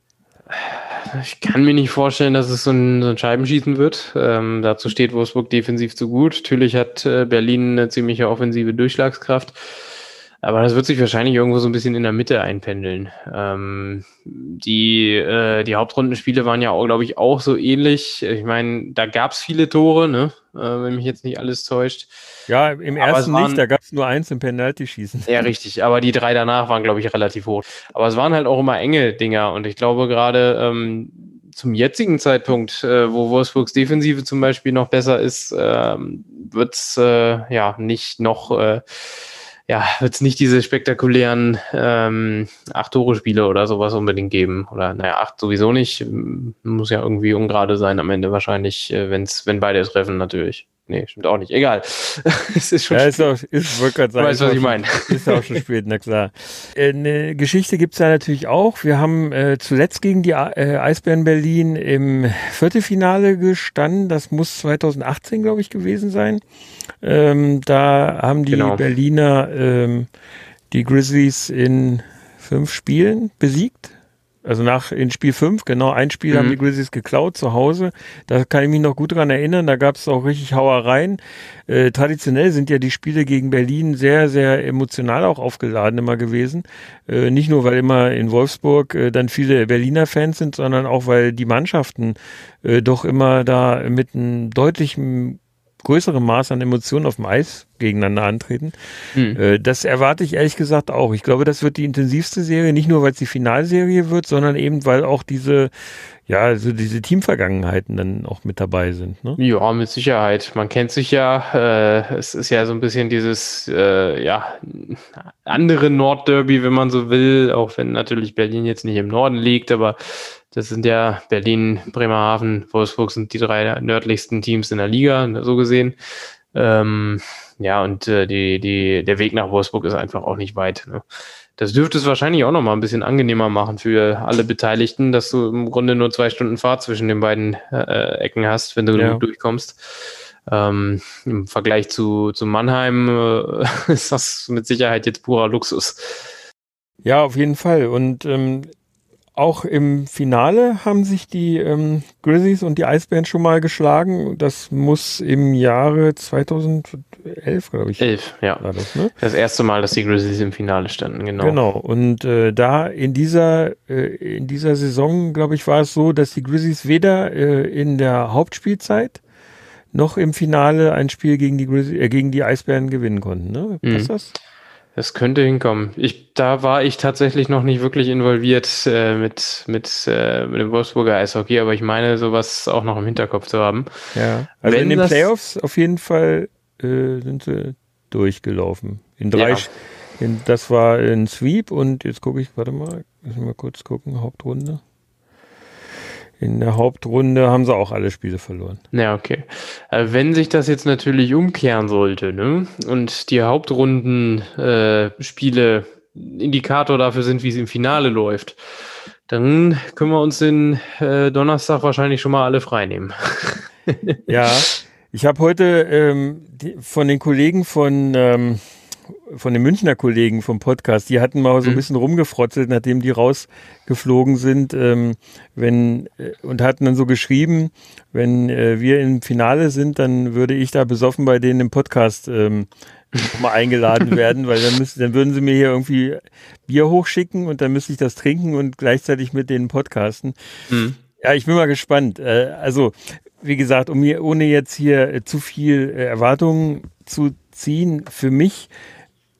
Ich kann mir nicht vorstellen, dass es so ein, so ein Scheibenschießen wird. Ähm, dazu steht Wolfsburg defensiv zu gut. Natürlich hat äh, Berlin eine ziemliche offensive Durchschlagskraft. Aber das wird sich wahrscheinlich irgendwo so ein bisschen in der Mitte einpendeln. Ähm, die, äh, die Hauptrundenspiele waren ja auch, glaube ich, auch so ähnlich. Ich meine, da gab es viele Tore, ne? Äh, wenn mich jetzt nicht alles täuscht. Ja, im ersten waren, nicht, da gab es nur eins im Penalty-Schießen. Ja, richtig, aber die drei danach waren, glaube ich, relativ hoch. Aber es waren halt auch immer enge Dinger und ich glaube gerade ähm, zum jetzigen Zeitpunkt, äh, wo Wolfsburgs Defensive zum Beispiel noch besser ist, ähm, wird es äh, ja nicht noch äh, ja, wird es nicht diese spektakulären ähm, Acht-Tore-Spiele oder sowas unbedingt geben. Oder naja, acht sowieso nicht. Muss ja irgendwie ungerade sein am Ende wahrscheinlich, äh, wenn's, wenn beide treffen natürlich. Nee, stimmt auch nicht. Egal. es ist schon ja, ist auch, ist, sagen, weißt, was ich meine. Ist ja auch schon spät, na klar. Äh, eine Geschichte gibt's ja natürlich auch. Wir haben äh, zuletzt gegen die äh, Eisbären Berlin im Viertelfinale gestanden. Das muss 2018, glaube ich, gewesen sein. Ähm, da haben die genau. Berliner ähm, die Grizzlies in fünf Spielen besiegt. Also nach in Spiel 5, genau, ein Spiel mhm. haben die Grizzlies geklaut zu Hause. Da kann ich mich noch gut dran erinnern. Da gab es auch richtig Hauereien. Äh, traditionell sind ja die Spiele gegen Berlin sehr, sehr emotional auch aufgeladen immer gewesen. Äh, nicht nur, weil immer in Wolfsburg äh, dann viele Berliner Fans sind, sondern auch, weil die Mannschaften äh, doch immer da mit einem deutlichen größerem Maß an Emotionen auf dem Eis gegeneinander antreten. Hm. Äh, das erwarte ich ehrlich gesagt auch. Ich glaube, das wird die intensivste Serie, nicht nur weil es die Finalserie wird, sondern eben weil auch diese, ja, also diese Teamvergangenheiten dann auch mit dabei sind. Ne? Ja, mit Sicherheit. Man kennt sich ja. Äh, es ist ja so ein bisschen dieses, äh, ja, andere Nordderby, wenn man so will, auch wenn natürlich Berlin jetzt nicht im Norden liegt, aber das sind ja Berlin, Bremerhaven, Wolfsburg sind die drei nördlichsten Teams in der Liga, so gesehen. Ähm, ja, und äh, die, die, der Weg nach Wolfsburg ist einfach auch nicht weit. Ne? Das dürfte es wahrscheinlich auch nochmal ein bisschen angenehmer machen für alle Beteiligten, dass du im Grunde nur zwei Stunden Fahrt zwischen den beiden äh, Ecken hast, wenn du Ja. durchkommst. Ähm, Im Vergleich zu, zu Mannheim äh, ist das mit Sicherheit jetzt purer Luxus. Ja, auf jeden Fall. Und ähm, auch im Finale haben sich die ähm, Grizzlies und die Eisbären schon mal geschlagen. Das muss im Jahre 2011, glaube ich, Elf, ja. war das, ne? Das erste Mal, dass die Grizzlies im Finale standen, genau. Genau. Und äh, da in dieser äh, in dieser Saison, glaube ich, war es so, dass die Grizzlies weder äh, in der Hauptspielzeit noch im Finale ein Spiel gegen die Grizzlies, äh, gegen die Eisbären gewinnen konnten. Ne? Mhm. Passt das? Das könnte hinkommen. Ich, da war ich tatsächlich noch nicht wirklich involviert äh, mit, mit, äh, mit dem Wolfsburger Eishockey, aber ich meine, sowas auch noch im Hinterkopf zu haben. Ja. Also Wenn in den das- Playoffs auf jeden Fall äh, sind sie durchgelaufen. In drei, Ja. In, das war ein Sweep und jetzt gucke ich, warte mal, müssen wir mal kurz gucken, Hauptrunde. In der Hauptrunde haben sie auch alle Spiele verloren. Ja, okay. Äh, wenn sich das jetzt natürlich umkehren sollte, ne, und die Hauptrunden-Spiele äh, Indikator dafür sind, wie es im Finale läuft, dann können wir uns den äh, Donnerstag wahrscheinlich schon mal alle freinehmen. Ja, ich habe heute ähm, die, von den Kollegen von, ähm, von den Münchner Kollegen vom Podcast, die hatten mal so ein Mhm. bisschen rumgefrotzelt, nachdem die rausgeflogen sind, ähm, wenn äh, und hatten dann so geschrieben, wenn äh, wir im Finale sind, dann würde ich da besoffen bei denen im Podcast ähm, mal eingeladen werden, weil dann, müsste, dann würden sie mir hier irgendwie Bier hochschicken und dann müsste ich das trinken und gleichzeitig mit denen podcasten. Hm. Ja, ich bin mal gespannt. Äh, also, wie gesagt, um mir, ohne jetzt hier äh, zu viel äh, Erwartungen zu ziehen, für mich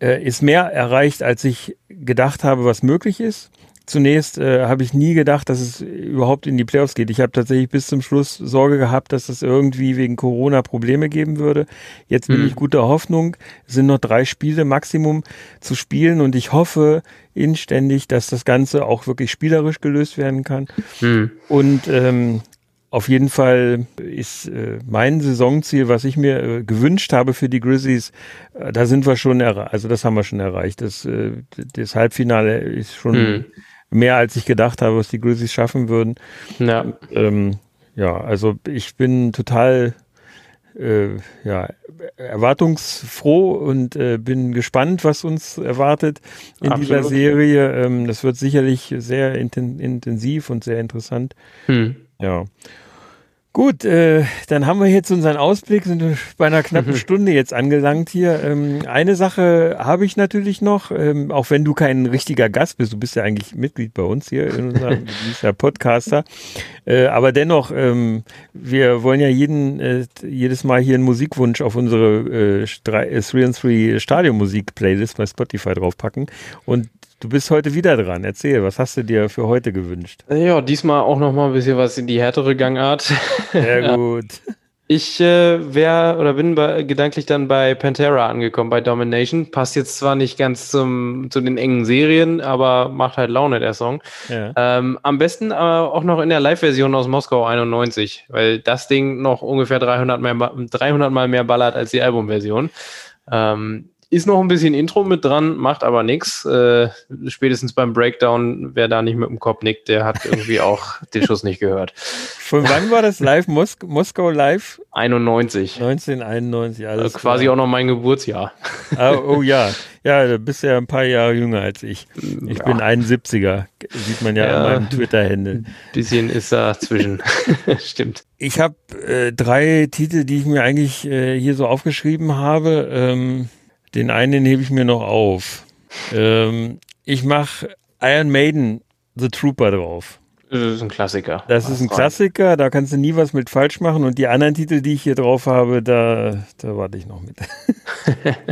äh, ist mehr erreicht, als ich gedacht habe, was möglich ist. Zunächst äh, habe ich nie gedacht, dass es überhaupt in die Playoffs geht. Ich habe tatsächlich bis zum Schluss Sorge gehabt, dass es irgendwie wegen Corona Probleme geben würde. Jetzt bin Hm. ich guter Hoffnung. Es sind noch drei Spiele Maximum zu spielen und ich hoffe inständig, dass das Ganze auch wirklich spielerisch gelöst werden kann. Hm. Und ähm, auf jeden Fall ist äh, mein Saisonziel, was ich mir äh, gewünscht habe für die Grizzlies, äh, da sind wir schon erreicht. Also das haben wir schon erreicht. Das, äh, das Halbfinale ist schon Hm. mehr, als ich gedacht habe, was die Grizzlies schaffen würden. Ja. Ähm, ja, also ich bin total äh, ja, erwartungsfroh und äh, bin gespannt, was uns erwartet in dieser Absolut. Serie. Ähm, das wird sicherlich sehr inten intensiv und sehr interessant. Hm. Ja. Gut, äh, dann haben wir jetzt unseren Ausblick, sind wir bei einer knappen Stunde jetzt angelangt hier. Ähm, eine Sache habe ich natürlich noch, ähm, auch wenn du kein richtiger Gast bist, du bist ja eigentlich Mitglied bei uns hier, in unserem, ja Podcaster, äh, aber dennoch, ähm, wir wollen ja jeden, äh, jedes Mal hier einen Musikwunsch auf unsere äh, 3 and 3 Stadionmusik-Playlist bei Spotify draufpacken und du bist heute wieder dran. Erzähl, was hast du dir für heute gewünscht? Ja, diesmal auch noch mal ein bisschen was in die härtere Gangart. Sehr gut. Ich äh, wäre oder bin bei, gedanklich dann bei Pantera angekommen, bei Domination. Passt jetzt zwar nicht ganz zum, zu den engen Serien, aber macht halt Laune, der Song. Ja. Ähm, am besten aber auch noch in der Live-Version aus Moskau 91, weil das Ding noch ungefähr 300 Mal, 300 Mal mehr ballert als die Albumversion. Ähm, ist noch ein bisschen Intro mit dran, macht aber nichts. Äh, spätestens beim Breakdown, wer da nicht mit dem Kopf nickt, der hat irgendwie auch den Schuss nicht gehört. Von wann war das live? Mos Moskau live? 91. 1991, alles Also quasi klar. auch noch mein Geburtsjahr. Ah, oh ja, ja, du bist ja ein paar Jahre jünger als ich. Ich Ja. bin 71er, sieht man ja, Ja. an meinem Twitter-Händel. Bisschen ist da zwischen. Stimmt. Ich habe äh, drei Titel, die ich mir eigentlich äh, hier so aufgeschrieben habe. Ähm, den einen den hebe ich mir noch auf. Ähm, ich mache Iron Maiden The Trooper drauf. Das ist ein Klassiker. Das ist ein Klassiker, da kannst du nie was mit falsch machen. Und die anderen Titel, die ich hier drauf habe, da, da warte ich noch mit.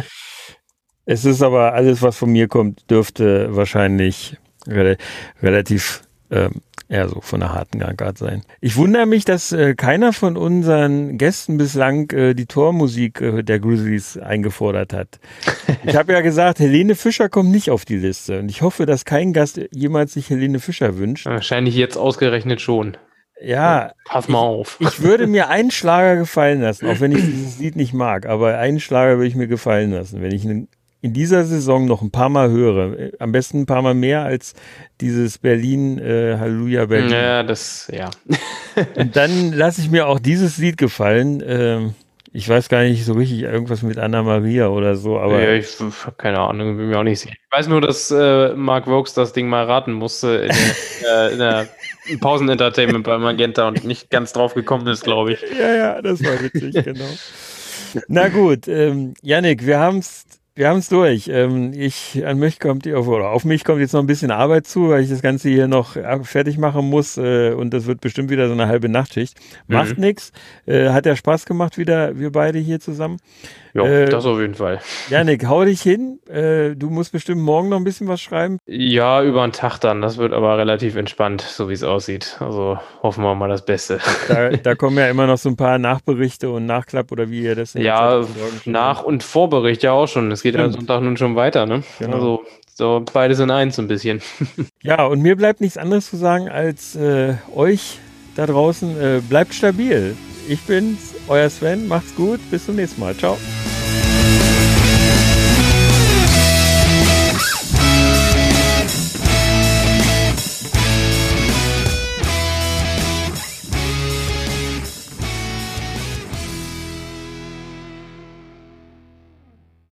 es ist aber alles, was von mir kommt, dürfte wahrscheinlich re relativ ähm, eher so von einer harten Gangart sein. Ich wundere mich, dass äh, keiner von unseren Gästen bislang äh, die Tormusik äh, der Grizzlies eingefordert hat. Ich habe ja gesagt, Helene Fischer kommt nicht auf die Liste und ich hoffe, dass kein Gast jemals sich Helene Fischer wünscht. Wahrscheinlich jetzt ausgerechnet schon. Ja. Pass mal auf. Ich, ich würde mir einen Schlager gefallen lassen, auch wenn ich dieses Lied nicht mag, aber einen Schlager würde ich mir gefallen lassen, wenn ich einen in dieser Saison noch ein paar Mal höre. Am besten ein paar Mal mehr als dieses Berlin, äh, Halleluja Berlin. Ja, das, ja. Und dann lasse ich mir auch dieses Lied gefallen. Ähm, ich weiß gar nicht so richtig, irgendwas mit Anna Maria oder so, aber. Ja, ich habe keine Ahnung, bin mir auch nicht sicher. Ich weiß nur, dass äh, Mark Vokes das Ding mal raten musste in der, äh, in der Pausenentertainment bei Magenta und nicht ganz drauf gekommen ist, glaube ich. Ja, ja, das war witzig, genau. Na gut, ähm, Yannick, wir haben es wir haben es durch. Ähm, ich, an mich kommt, oder auf mich kommt jetzt noch ein bisschen Arbeit zu, weil ich das Ganze hier noch äh, fertig machen muss äh, und das wird bestimmt wieder so eine halbe Nachtschicht. Macht mhm. nichts. Äh, hat ja Spaß gemacht, wieder wir beide hier zusammen. Ja, äh, das auf jeden Fall. Janik, hau dich hin. Äh, du musst bestimmt morgen noch ein bisschen was schreiben. Ja, über einen Tag dann. Das wird aber relativ entspannt, so wie es aussieht. Also hoffen wir mal das Beste. Da, da, kommen ja immer noch so ein paar Nachberichte und Nachklapp oder wie ihr das Ja, Nach- und Vorbericht ja auch schon. Es geht am Sonntag nun schon weiter, ne? Genau. Also so beides in eins ein bisschen. Ja, und mir bleibt nichts anderes zu sagen als äh, euch da draußen, äh, bleibt stabil. Ich bin's, euer Sven, macht's gut, bis zum nächsten Mal. Ciao.